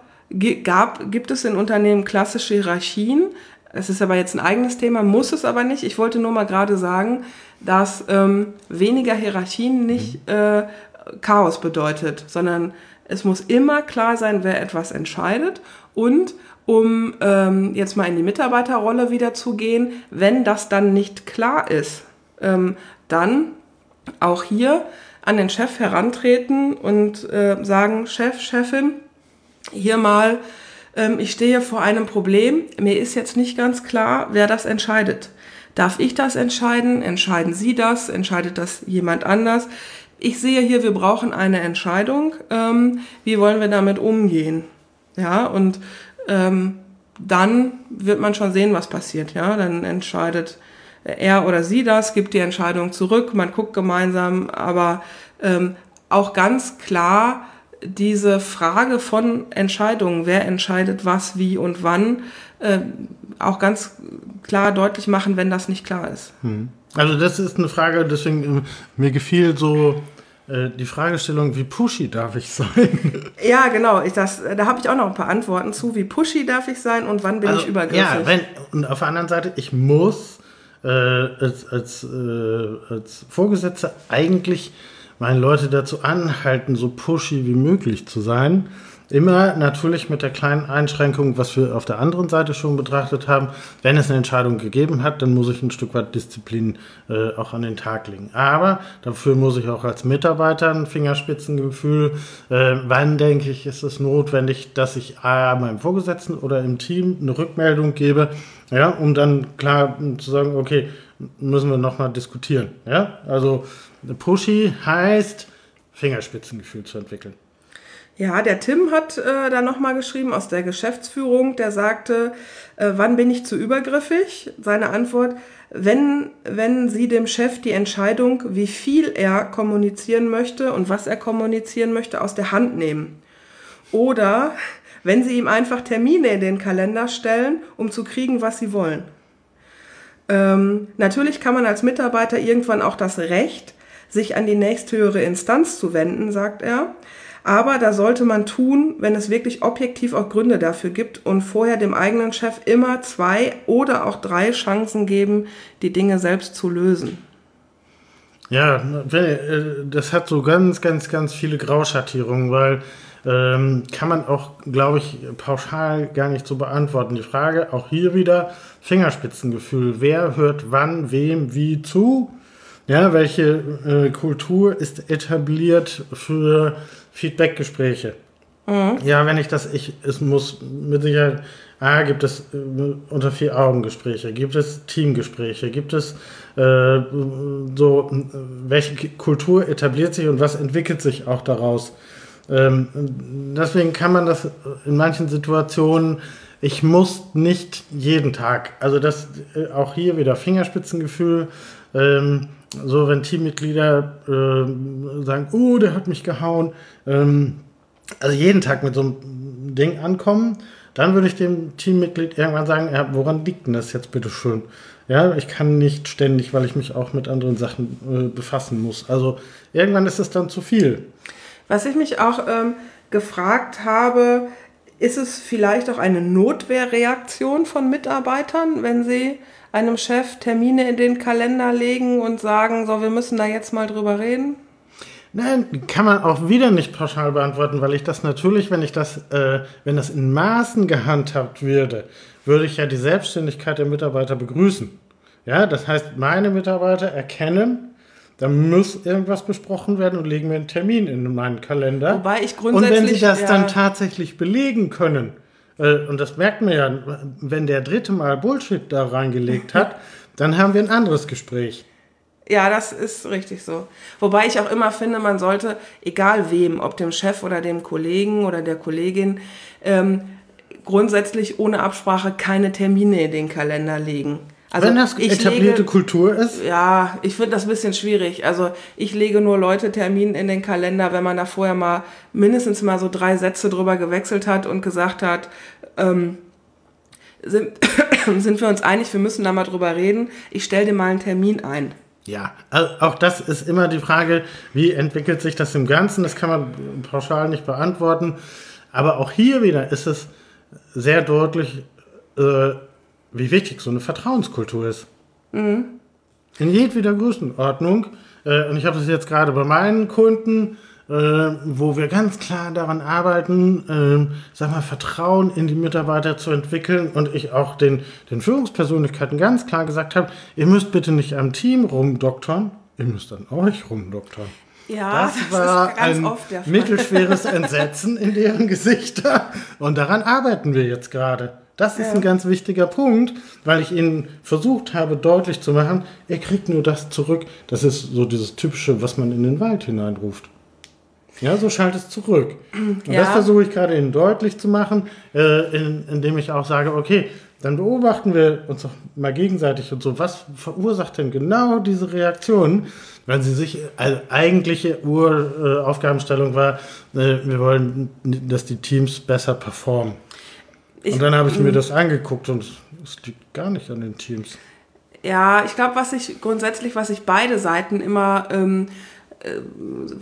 gab, gibt es in Unternehmen klassische Hierarchien, es ist aber jetzt ein eigenes Thema, muss es aber nicht. Ich wollte nur mal gerade sagen, dass ähm, weniger Hierarchien nicht mhm. äh, Chaos bedeutet, sondern es muss immer klar sein, wer etwas entscheidet. Und um ähm, jetzt mal in die Mitarbeiterrolle wieder zu gehen, wenn das dann nicht klar ist, ähm, dann auch hier an den Chef herantreten und äh, sagen, Chef, Chefin, hier mal ähm, ich stehe vor einem Problem, mir ist jetzt nicht ganz klar, wer das entscheidet. Darf ich das entscheiden? Entscheiden Sie das? Entscheidet das jemand anders? Ich sehe hier, wir brauchen eine Entscheidung. Ähm, wie wollen wir damit umgehen? Ja, und ähm, dann wird man schon sehen, was passiert. Ja, dann entscheidet er oder sie das, gibt die Entscheidung zurück, man guckt gemeinsam, aber ähm, auch ganz klar diese Frage von Entscheidungen, wer entscheidet was, wie und wann, äh, auch ganz klar deutlich machen, wenn das nicht klar ist. Hm. Also das ist eine Frage, deswegen äh, mir gefiel so die Fragestellung, wie pushy darf ich sein? Ja, genau. Ich, das, da habe ich auch noch ein paar Antworten zu. Wie pushy darf ich sein und wann bin Also, ich übergriffig? Ja, wenn, und auf der anderen Seite, ich muss äh, als, als, äh, als Vorgesetzter eigentlich meine Leute dazu anhalten, so pushy wie möglich zu sein. Immer natürlich mit der kleinen Einschränkung, was wir auf der anderen Seite schon betrachtet haben. Wenn es eine Entscheidung gegeben hat, dann muss ich ein Stück weit Disziplin äh, auch an den Tag legen. Aber dafür muss ich auch als Mitarbeiter ein Fingerspitzengefühl. Äh, wann denke ich, ist es notwendig, dass ich A, meinem Vorgesetzten oder im Team eine Rückmeldung gebe, ja, um dann klar zu sagen, okay, müssen wir nochmal diskutieren. Ja, also pushy heißt Fingerspitzengefühl zu entwickeln. Ja, der Tim hat äh, da nochmal geschrieben aus der Geschäftsführung, der sagte, äh, wann bin ich zu übergriffig? Seine Antwort, wenn, wenn Sie dem Chef die Entscheidung, wie viel er kommunizieren möchte und was er kommunizieren möchte, aus der Hand nehmen. Oder wenn Sie ihm einfach Termine in den Kalender stellen, um zu kriegen, was Sie wollen. Ähm, natürlich kann man als Mitarbeiter irgendwann auch das Recht, sich an die nächsthöhere Instanz zu wenden, sagt er. Aber da sollte man tun, wenn es wirklich objektiv auch Gründe dafür gibt und vorher dem eigenen Chef immer zwei oder auch drei Chancen geben, die Dinge selbst zu lösen. Ja, äh, das hat so ganz, ganz, ganz viele Grauschattierungen, weil ähm, kann man auch, glaube ich, pauschal gar nicht so beantworten. Die Frage auch hier wieder Fingerspitzengefühl. Wer hört wann, wem, wie zu? Ja, welche äh, Kultur ist etabliert für Feedbackgespräche? Mhm. Ja, wenn ich das, ich, es muss mit Sicherheit, ah, gibt es äh, unter vier Augen Gespräche, gibt es Teamgespräche, gibt es äh, so, welche Kultur etabliert sich und was entwickelt sich auch daraus? Ähm, deswegen kann man das in manchen Situationen, ich muss nicht jeden Tag, also das äh, auch hier wieder Fingerspitzengefühl, ähm, so wenn Teammitglieder äh, sagen, oh, der hat mich gehauen, ähm, also jeden Tag mit so einem Ding ankommen, dann würde ich dem Teammitglied irgendwann sagen, ja, woran liegt denn das jetzt bitte schön? Ja, ich kann nicht ständig, weil ich mich auch mit anderen Sachen äh, befassen muss. Also irgendwann ist es dann zu viel. Was ich mich auch ähm, gefragt habe, ist es vielleicht auch eine Notwehrreaktion von Mitarbeitern, wenn sie einem Chef Termine in den Kalender legen und sagen, so, wir müssen da jetzt mal drüber reden? Nein, kann man auch wieder nicht pauschal beantworten, weil ich das natürlich, wenn ich das, äh, wenn das in Maßen gehandhabt würde, würde ich ja die Selbstständigkeit der Mitarbeiter begrüßen. Ja, das heißt, meine Mitarbeiter erkennen, da muss irgendwas besprochen werden und legen mir einen Termin in meinen Kalender. Wobei ich und grundsätzlich. wenn sie das ja, dann tatsächlich belegen können, und das merkt man ja, wenn der dritte Mal Bullshit da reingelegt hat, dann haben wir ein anderes Gespräch. Ja, das ist richtig so. Wobei ich auch immer finde, man sollte, egal wem, ob dem Chef oder dem Kollegen oder der Kollegin, ähm, grundsätzlich ohne Absprache keine Termine in den Kalender legen. Also wenn das etablierte lege, Kultur ist, Ja, ich finde das ein bisschen schwierig. Also ich lege nur Leute Termin in den Kalender, wenn man da vorher mal mindestens mal so drei Sätze drüber gewechselt hat und gesagt hat, ähm, sind, sind wir uns einig, wir müssen da mal drüber reden. Ich stelle dir mal einen Termin ein. Ja, also auch das ist immer die Frage, wie entwickelt sich das im Ganzen? Das kann man pauschal nicht beantworten. Aber auch hier wieder ist es sehr deutlich, äh, wie wichtig so eine Vertrauenskultur ist. In jedweder Größenordnung. Äh, und ich habe das jetzt gerade bei meinen Kunden, äh, wo wir ganz klar daran arbeiten, äh, sag mal, Vertrauen in die Mitarbeiter zu entwickeln und ich auch den, den Führungspersönlichkeiten ganz klar gesagt habe, ihr müsst bitte nicht am Team rumdoktern, ihr müsst an euch rumdoktern. Ja, Das war ein der Fall. mittelschweres Entsetzen in deren Gesichter. Und daran arbeiten wir jetzt gerade. Das ist ein ganz wichtiger Punkt, weil ich Ihnen versucht habe, deutlich zu machen, ihr kriegt nur das zurück. Das ist so dieses typische, was man in den Wald hineinruft. Ja, so schaltet es zurück. Und Ja. das versuche ich gerade Ihnen deutlich zu machen, äh, in, indem ich auch sage, okay, dann beobachten wir uns doch mal gegenseitig und so, was verursacht denn genau diese Reaktion, weil sie sich, also eigentliche Uraufgabenstellung war, äh, wir wollen, dass die Teams besser performen. Ich- und dann habe ich mir das angeguckt und es liegt gar nicht an den Teams. Ja, ich glaube, was ich grundsätzlich, was ich beide Seiten immer ähm, äh,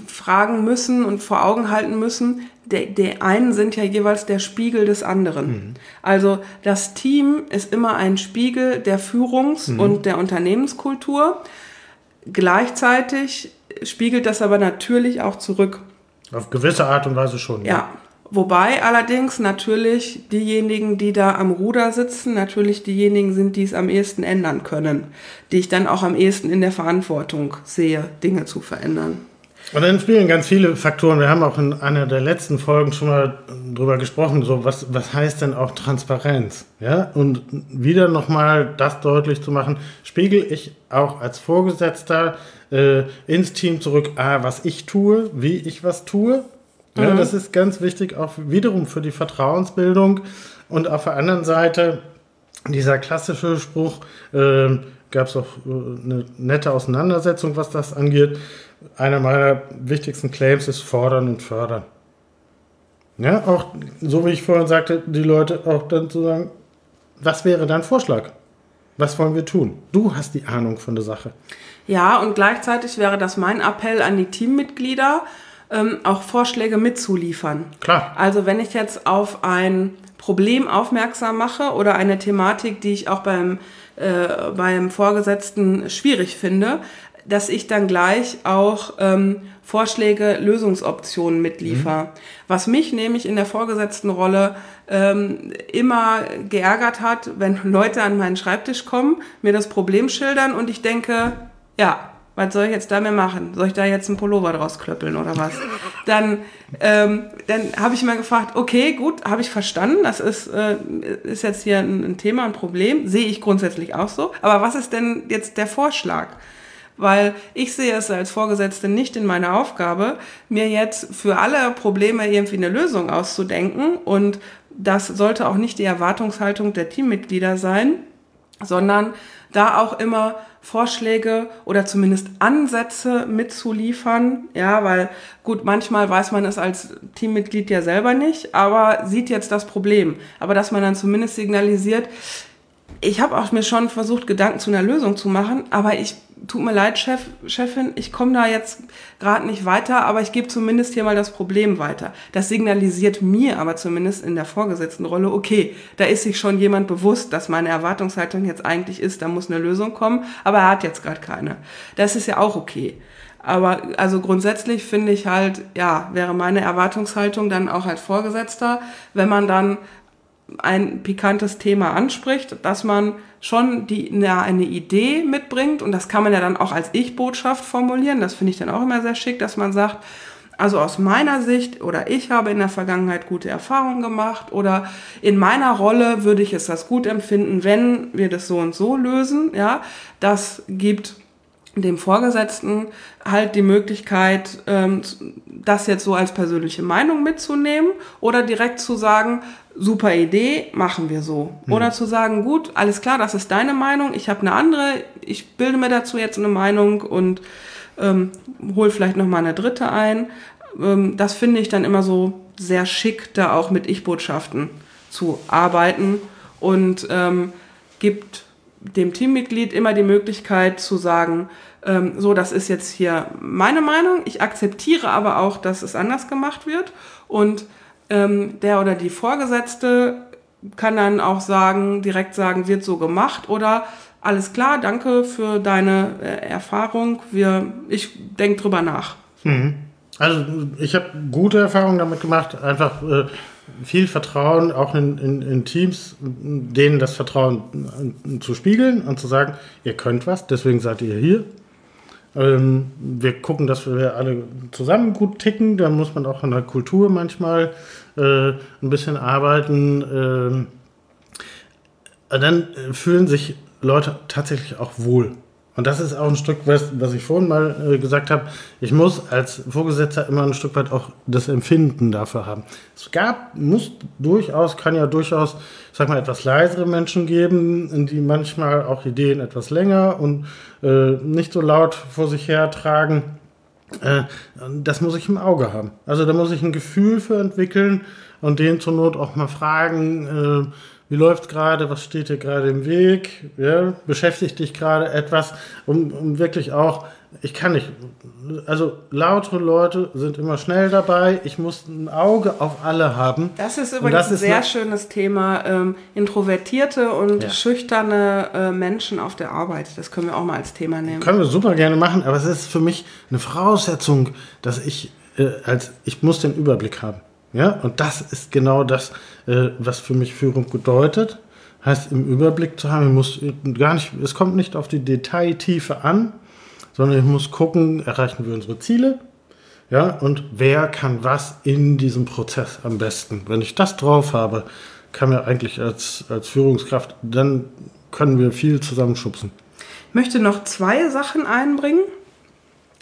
fragen müssen und vor Augen halten müssen, der, der einen sind ja jeweils der Spiegel des anderen. Mhm. Also das Team ist immer ein Spiegel der Führungs- mhm. und der Unternehmenskultur. Gleichzeitig spiegelt das aber natürlich auch zurück. Auf gewisse Art und Weise schon. Ja. ja. Wobei allerdings natürlich diejenigen, die da am Ruder sitzen, natürlich diejenigen sind, die es am ehesten ändern können, die ich dann auch am ehesten in der Verantwortung sehe, Dinge zu verändern. Und dann spielen ganz viele Faktoren. Wir haben auch in einer der letzten Folgen schon mal drüber gesprochen, so was, was heißt denn auch Transparenz? Ja, und wieder nochmal das deutlich zu machen, spiegel ich auch als Vorgesetzter äh, ins Team zurück, ah, was ich tue, wie ich was tue ja, mhm. das ist ganz wichtig, auch wiederum für die Vertrauensbildung. Und auf der anderen Seite, dieser klassische Spruch, äh, gab es auch äh, eine nette Auseinandersetzung, was das angeht. Einer meiner wichtigsten Claims ist fordern und fördern. Ja, auch so wie ich vorhin sagte, die Leute auch dann zu sagen, was wäre dein Vorschlag? Was wollen wir tun? Du hast die Ahnung von der Sache. Ja, und gleichzeitig wäre das mein Appell an die Teammitglieder, ähm, auch Vorschläge mitzuliefern. Klar. Also wenn ich jetzt auf ein Problem aufmerksam mache oder eine Thematik, die ich auch beim, äh, beim Vorgesetzten schwierig finde, dass ich dann gleich auch ähm, Vorschläge, Lösungsoptionen mitliefer. Mhm. Was mich nämlich in der vorgesetzten Rolle ähm, immer geärgert hat, wenn Leute an meinen Schreibtisch kommen, mir das Problem schildern und ich denke, ja, was soll ich jetzt damit machen? Soll ich da jetzt einen Pullover draus klöppeln oder was? Dann, ähm, dann habe ich mal gefragt, okay, gut, habe ich verstanden, das ist, äh, ist jetzt hier ein, ein Thema, ein Problem, sehe ich grundsätzlich auch so, aber was ist denn jetzt der Vorschlag? Weil ich sehe es als Vorgesetzte nicht in meiner Aufgabe, mir jetzt für alle Probleme irgendwie eine Lösung auszudenken und das sollte auch nicht die Erwartungshaltung der Teammitglieder sein, sondern da auch immer Vorschläge oder zumindest Ansätze mitzuliefern. Ja, weil gut, manchmal weiß man es als Teammitglied ja selber nicht, aber sieht jetzt das Problem. Aber dass man dann zumindest signalisiert, ich habe auch mir schon versucht, Gedanken zu einer Lösung zu machen, aber ich tut mir leid, Chef, Chefin, ich komme da jetzt gerade nicht weiter, aber ich gebe zumindest hier mal das Problem weiter. Das signalisiert mir aber zumindest in der vorgesetzten Rolle, okay, da ist sich schon jemand bewusst, dass meine Erwartungshaltung jetzt eigentlich ist, da muss eine Lösung kommen, aber er hat jetzt gerade keine. Das ist ja auch okay. Aber also grundsätzlich finde ich halt, ja, wäre meine Erwartungshaltung dann auch als Vorgesetzter, wenn man dann ein pikantes Thema anspricht, dass man schon die, na, eine Idee mitbringt und das kann man ja dann auch als Ich-Botschaft formulieren. Das finde ich dann auch immer sehr schick, dass man sagt, also aus meiner Sicht oder ich habe in der Vergangenheit gute Erfahrungen gemacht oder in meiner Rolle würde ich es das gut empfinden, wenn wir das so und so lösen. Ja, das gibt dem Vorgesetzten halt die Möglichkeit, ähm, das jetzt so als persönliche Meinung mitzunehmen oder direkt zu sagen, super Idee, machen wir so. Mhm. Oder zu sagen, gut, alles klar, das ist deine Meinung, ich habe eine andere, ich bilde mir dazu jetzt eine Meinung und ähm, hol vielleicht noch mal eine dritte ein. Ähm, das finde ich dann immer so sehr schick, da auch mit Ich-Botschaften zu arbeiten und ähm, gibt dem Teammitglied immer die Möglichkeit zu sagen, ähm, so, das ist jetzt hier meine Meinung, ich akzeptiere aber auch, dass es anders gemacht wird und ähm, der oder die Vorgesetzte kann dann auch sagen, direkt sagen, wird so gemacht oder alles klar, danke für deine äh, Erfahrung, wir, ich denke drüber nach. Mhm. Also ich habe gute Erfahrungen damit gemacht, einfach äh, viel Vertrauen auch in, in, in, Teams, denen das Vertrauen äh, zu spiegeln und zu sagen, ihr könnt was, deswegen seid ihr hier. Ähm, wir gucken, dass wir alle zusammen gut ticken, da muss man auch an der Kultur manchmal ein bisschen arbeiten. Äh, dann fühlen sich Leute tatsächlich auch wohl. Und das ist auch ein Stück, was, was ich vorhin mal äh, gesagt habe. Ich muss als Vorgesetzter immer ein Stück weit auch das Empfinden dafür haben. Es gab, muss durchaus, kann ja durchaus, sag mal, etwas leisere Menschen geben, die manchmal auch Ideen etwas länger und äh, nicht so laut vor sich her tragen. Äh, das muss ich im Auge haben. Also da muss ich ein Gefühl für entwickeln und den zur Not auch mal fragen, äh, wie läuft gerade, was steht dir gerade im Weg, ja, beschäftigt dich gerade etwas, um, um wirklich auch, ich kann nicht, also lautere Leute sind immer schnell dabei, ich muss ein Auge auf alle haben. Das ist übrigens das ein sehr eine, schönes Thema, ähm, introvertierte und ja. schüchterne äh, Menschen auf der Arbeit, das können wir auch mal als Thema nehmen. Können wir super gerne machen, aber es ist für mich eine Voraussetzung, dass ich, äh, als, ich muss den Überblick haben. Ja, und das ist genau das, äh, was für mich Führung bedeutet. Heißt, im Überblick zu haben, ich muss gar nicht, es kommt nicht auf die Detailtiefe an, sondern ich muss gucken, erreichen wir unsere Ziele? Ja, und wer kann was in diesem Prozess am besten? Wenn ich das drauf habe, kann mir eigentlich als, als Führungskraft, dann können wir viel zusammenschubsen. Ich möchte noch zwei Sachen einbringen.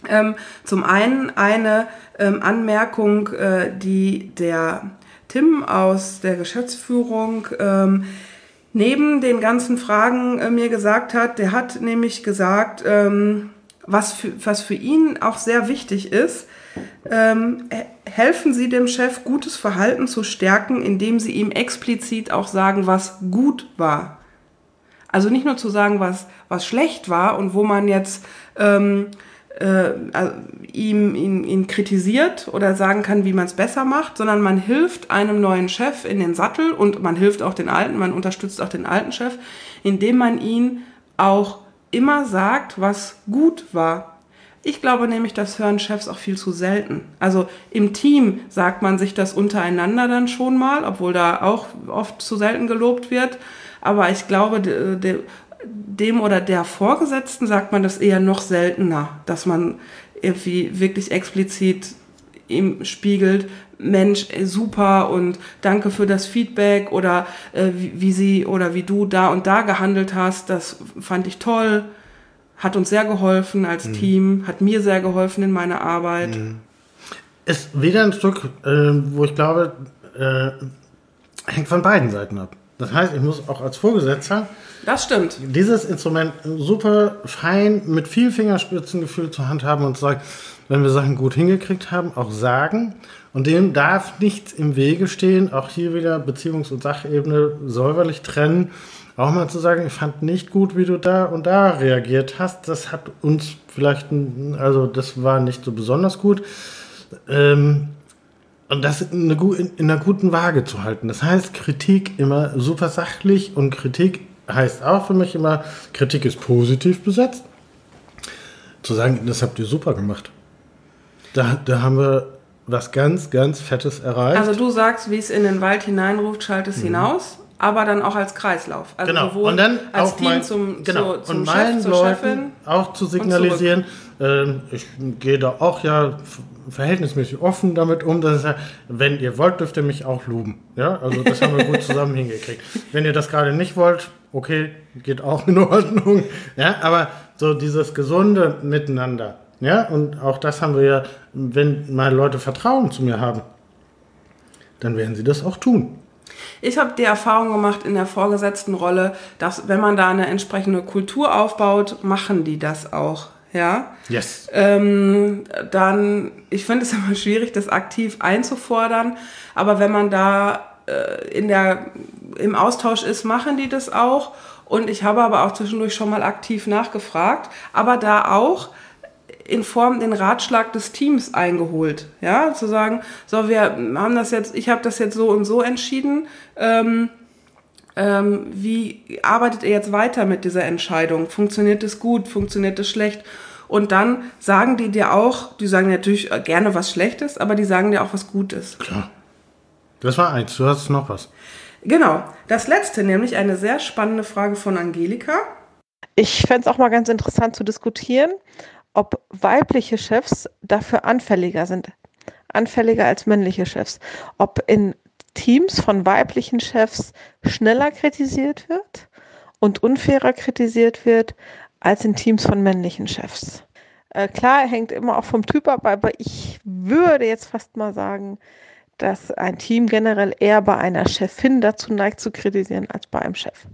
Ähm, zum einen eine ähm, Anmerkung, äh, die der Tim aus der Geschäftsführung ähm, neben den ganzen Fragen äh, mir gesagt hat. Der hat nämlich gesagt, ähm, was, für, was für ihn auch sehr wichtig ist, ähm, helfen Sie dem Chef, gutes Verhalten zu stärken, indem Sie ihm explizit auch sagen, was gut war. Also nicht nur zu sagen, was, was schlecht war und wo man jetzt ähm, äh, ihm, ihn, ihn kritisiert oder sagen kann, wie man es besser macht, sondern man hilft einem neuen Chef in den Sattel und man hilft auch den alten, man unterstützt auch den alten Chef, indem man ihn auch immer sagt, was gut war. Ich glaube nämlich, das hören Chefs auch viel zu selten. Also im Team sagt man sich das untereinander dann schon mal, obwohl da auch oft zu selten gelobt wird. Aber ich glaube, de, dem oder der Vorgesetzten sagt man das eher noch seltener, dass man irgendwie wirklich explizit ihm spiegelt, Mensch, super und danke für das Feedback oder äh, wie, wie, sie oder wie du da und da gehandelt hast, das fand ich toll, hat uns sehr geholfen als mhm. Team, hat mir sehr geholfen in meiner Arbeit. Mhm. Ist wieder ein Stück, äh, wo ich glaube, äh, hängt von beiden Seiten ab. Das heißt, ich muss auch als Vorgesetzter das stimmt. dieses Instrument super fein mit viel Fingerspitzengefühl zur Hand haben und sagen, wenn wir Sachen gut hingekriegt haben, auch sagen. Und dem darf nichts im Wege stehen. Auch hier wieder Beziehungs- und Sachebene säuberlich trennen. Auch mal zu sagen, ich fand nicht gut, wie du da und da reagiert hast. Das hat uns vielleicht, also das war nicht so besonders gut. Ähm, und das in einer guten Waage zu halten. Das heißt, Kritik immer super sachlich und Kritik heißt auch für mich immer, Kritik ist positiv besetzt. Zu sagen, das habt ihr super gemacht. Da, da haben wir was ganz, ganz Fettes erreicht. Also du sagst, wie es in den Wald hineinruft, schalt es mhm. hinaus, aber dann auch als Kreislauf. Also genau. und dann als Team mein, zum, genau. zu, zum und Chef, meinen zur Leuten Chefin auch zu signalisieren, äh, ich gehe da auch ja verhältnismäßig offen damit um, dass ja, wenn ihr wollt, dürft ihr mich auch loben. Ja, also das haben wir gut zusammen hingekriegt. Wenn ihr das gerade nicht wollt, okay, geht auch in Ordnung. Ja, aber so dieses gesunde Miteinander. Ja, und auch das haben wir ja, wenn mal Leute Vertrauen zu mir haben, dann werden sie das auch tun. Ich habe die Erfahrung gemacht in der vorgesetzten Rolle, dass wenn man da eine entsprechende Kultur aufbaut, machen die das auch ja. Yes. Ähm, dann, ich finde es immer schwierig, das aktiv einzufordern, aber wenn man da in der, im Austausch ist, machen die das auch. Und ich habe aber auch zwischendurch schon mal aktiv nachgefragt, aber da auch in Form den Ratschlag des Teams eingeholt, ja, zu sagen, so wir haben das jetzt, ich habe das jetzt so und so entschieden. Ähm, ähm, wie arbeitet ihr jetzt weiter mit dieser Entscheidung? Funktioniert es gut? Funktioniert es schlecht? Und dann sagen die dir auch, die sagen natürlich gerne was Schlechtes, aber die sagen dir auch was Gutes. Klar. Das war eins. Du hast noch was. Genau. Das letzte, nämlich eine sehr spannende Frage von Angelika. Ich fände es auch mal ganz interessant zu diskutieren, ob weibliche Chefs dafür anfälliger sind. Anfälliger als männliche Chefs. Ob in Teams von weiblichen Chefs schneller kritisiert wird und unfairer kritisiert wird als in Teams von männlichen Chefs. Äh, klar, hängt immer auch vom Typ ab, aber ich würde jetzt fast mal sagen, dass ein Team generell eher bei einer Chefin dazu neigt zu kritisieren als bei einem Chef.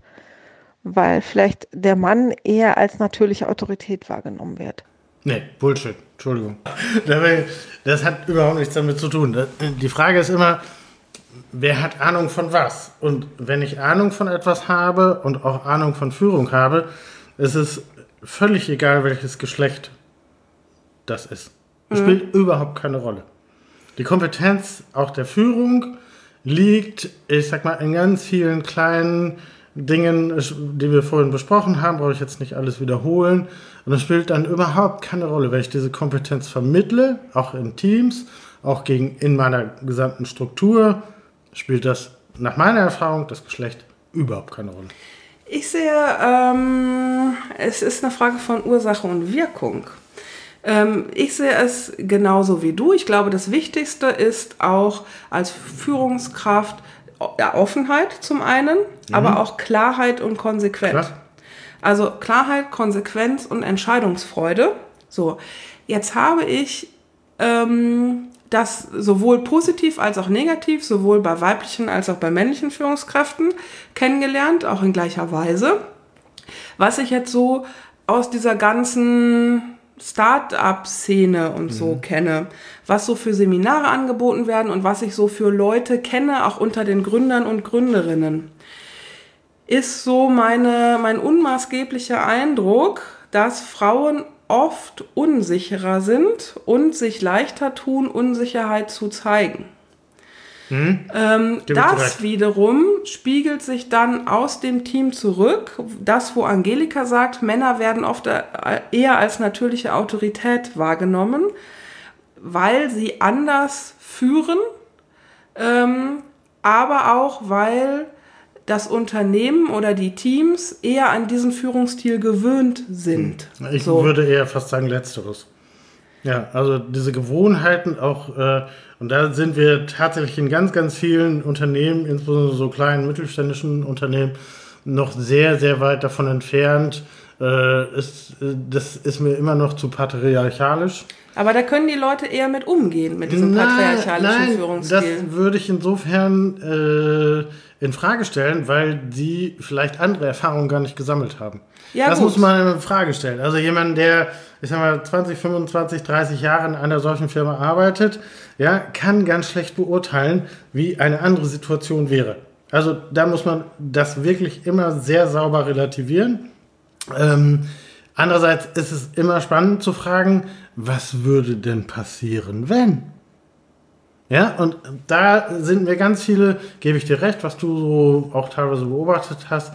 Weil vielleicht der Mann eher als natürliche Autorität wahrgenommen wird. Nee, Bullshit. Entschuldigung. Das hat überhaupt nichts damit zu tun. Die Frage ist immer, wer hat Ahnung von was? Und wenn ich Ahnung von etwas habe und auch Ahnung von Führung habe, ist es völlig egal, welches Geschlecht das ist. Das spielt überhaupt keine Rolle. Die Kompetenz auch der Führung liegt, ich sag mal, in ganz vielen kleinen Dingen, die wir vorhin besprochen haben, brauche ich jetzt nicht alles wiederholen. Und das spielt dann überhaupt keine Rolle, wenn ich diese Kompetenz vermittle, auch in Teams, auch gegen, in meiner gesamten Struktur, spielt das nach meiner Erfahrung das Geschlecht überhaupt keine Rolle. Ich sehe, ähm, es ist eine Frage von Ursache und Wirkung. Ähm, ich sehe es genauso wie du. Ich glaube, das Wichtigste ist auch als Führungskraft Offenheit zum einen, aber auch Klarheit und Konsequenz. Klar. Also Klarheit, Konsequenz und Entscheidungsfreude. So, jetzt habe ich ähm, das sowohl positiv als auch negativ, sowohl bei weiblichen als auch bei männlichen Führungskräften kennengelernt, auch in gleicher Weise. Was ich jetzt so aus dieser ganzen Start-up-Szene und so kenne, was so für Seminare angeboten werden und was ich so für Leute kenne, auch unter den Gründern und Gründerinnen, ist so meine, mein unmaßgeblicher Eindruck, dass Frauen oft unsicherer sind und sich leichter tun, Unsicherheit zu zeigen. Ähm, ich dir das recht. wiederum spiegelt sich dann aus dem Team zurück. Das, wo Angelika sagt, Männer werden oft äh, eher als natürliche Autorität wahrgenommen, weil sie anders führen, ähm, aber auch weil das Unternehmen oder die Teams eher an diesen Führungsstil gewöhnt sind. Ich So. würde eher fast sagen Letzteres. Ja, also diese Gewohnheiten auch, äh, und da sind wir tatsächlich in ganz, ganz vielen Unternehmen, insbesondere so kleinen mittelständischen Unternehmen, noch sehr, sehr weit davon entfernt. Äh, ist, äh, das ist mir immer noch zu patriarchalisch. Aber da können die Leute eher mit umgehen, mit diesem patriarchalischen Führungsstil. Das würde ich insofern äh, in Frage stellen, weil die vielleicht andere Erfahrungen gar nicht gesammelt haben. Ja, das gut. muss man in Frage stellen. Also jemand, der, ich sag mal, 20, 25, 30 Jahre in einer solchen Firma arbeitet, ja, kann ganz schlecht beurteilen, wie eine andere Situation wäre. Also da muss man das wirklich immer sehr sauber relativieren. Ähm, andererseits ist es immer spannend zu fragen, was würde denn passieren, wenn? Ja, und da sind mir ganz viele, gebe ich dir recht, was du so auch teilweise beobachtet hast.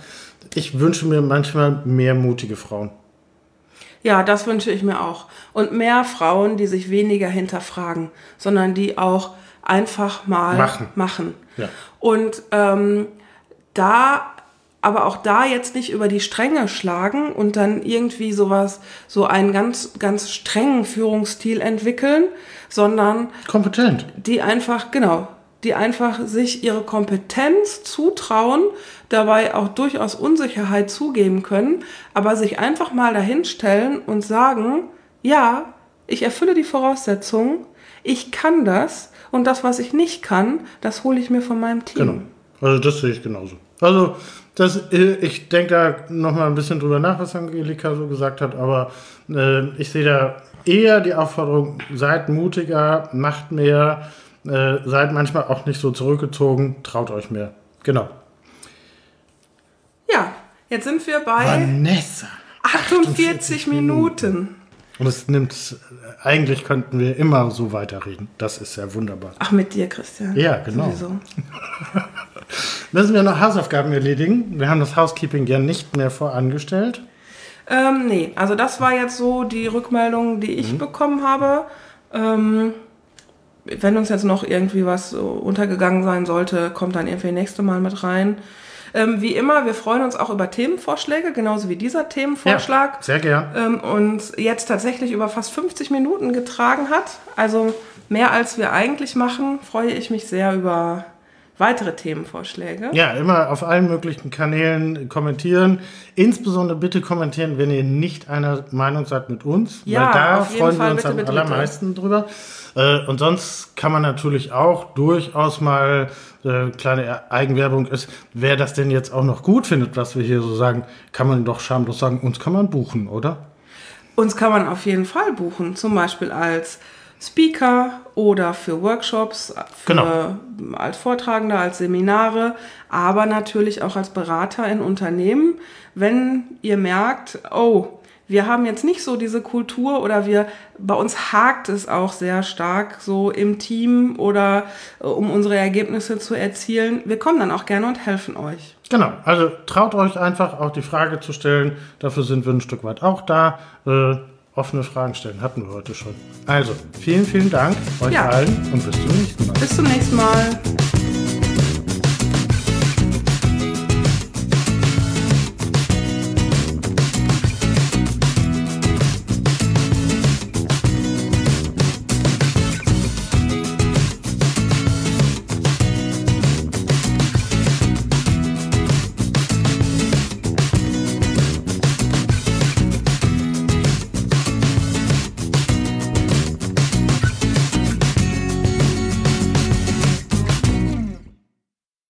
Ich wünsche mir manchmal mehr mutige Frauen. Ja, das wünsche ich mir auch. Und mehr Frauen, die sich weniger hinterfragen, sondern die auch einfach mal Machen. machen. Ja. Und ähm, da, aber auch da jetzt nicht über die Stränge schlagen und dann irgendwie sowas, so einen ganz, ganz strengen Führungsstil entwickeln, sondern Kompetent. die einfach, genau, die einfach sich ihre Kompetenz zutrauen, dabei auch durchaus Unsicherheit zugeben können, aber sich einfach mal dahinstellen und sagen, ja, ich erfülle die Voraussetzungen, ich kann das und das, was ich nicht kann, das hole ich mir von meinem Team. Genau. Also das sehe ich genauso. Also das, äh, ich denke da noch mal ein bisschen drüber nach, was Angelika so gesagt hat, aber äh, ich sehe da eher die Aufforderung, seid mutiger, macht mehr, äh, seid manchmal auch nicht so zurückgezogen, traut euch mehr. Genau. Ja, jetzt sind wir bei Vanessa. 48 Minuten. Und es nimmt, eigentlich könnten wir immer so weiterreden. Das ist ja wunderbar. Ach, mit dir, Christian. Ja, genau. Sowieso. Müssen wir noch Hausaufgaben erledigen? Wir haben das Housekeeping ja nicht mehr vorangestellt. Ähm, nee, also das war jetzt so die Rückmeldung, die Mhm. ich bekommen habe. Ähm, wenn uns jetzt noch irgendwie was untergegangen sein sollte, kommt dann irgendwie nächste Mal mit rein. Ähm, wie immer, wir freuen uns auch über Themenvorschläge, genauso wie dieser Themenvorschlag. Ja, sehr gern. ähm, uns jetzt tatsächlich über fast 50 Minuten getragen hat. Also mehr als wir eigentlich machen, freue ich mich sehr über weitere Themenvorschläge. Ja, immer auf allen möglichen Kanälen kommentieren. Insbesondere bitte kommentieren, wenn ihr nicht einer Meinung seid mit uns. Ja, weil da freuen Fall wir uns bitte, am bitte, bitte. allermeisten drüber. Äh, und sonst kann man natürlich auch durchaus mal äh, kleine Eigenwerbung ist, wer das denn jetzt auch noch gut findet, was wir hier so sagen, kann man doch schamlos sagen, uns kann man buchen, oder? Uns kann man auf jeden Fall buchen, zum Beispiel als Speaker oder für Workshops, für, Genau. als Vortragender, als Seminare, aber natürlich auch als Berater in Unternehmen. Wenn ihr merkt, oh, wir haben jetzt nicht so diese Kultur oder wir, bei uns hakt es auch sehr stark so im Team oder äh, um unsere Ergebnisse zu erzielen. Wir kommen dann auch gerne und helfen euch. Genau, also traut euch einfach auch die Frage zu stellen. Dafür sind wir ein Stück weit auch da. Äh, offene Fragen stellen hatten wir heute schon. Also, vielen, vielen Dank euch Ja. allen und bis zum nächsten Mal. Bis zum nächsten Mal.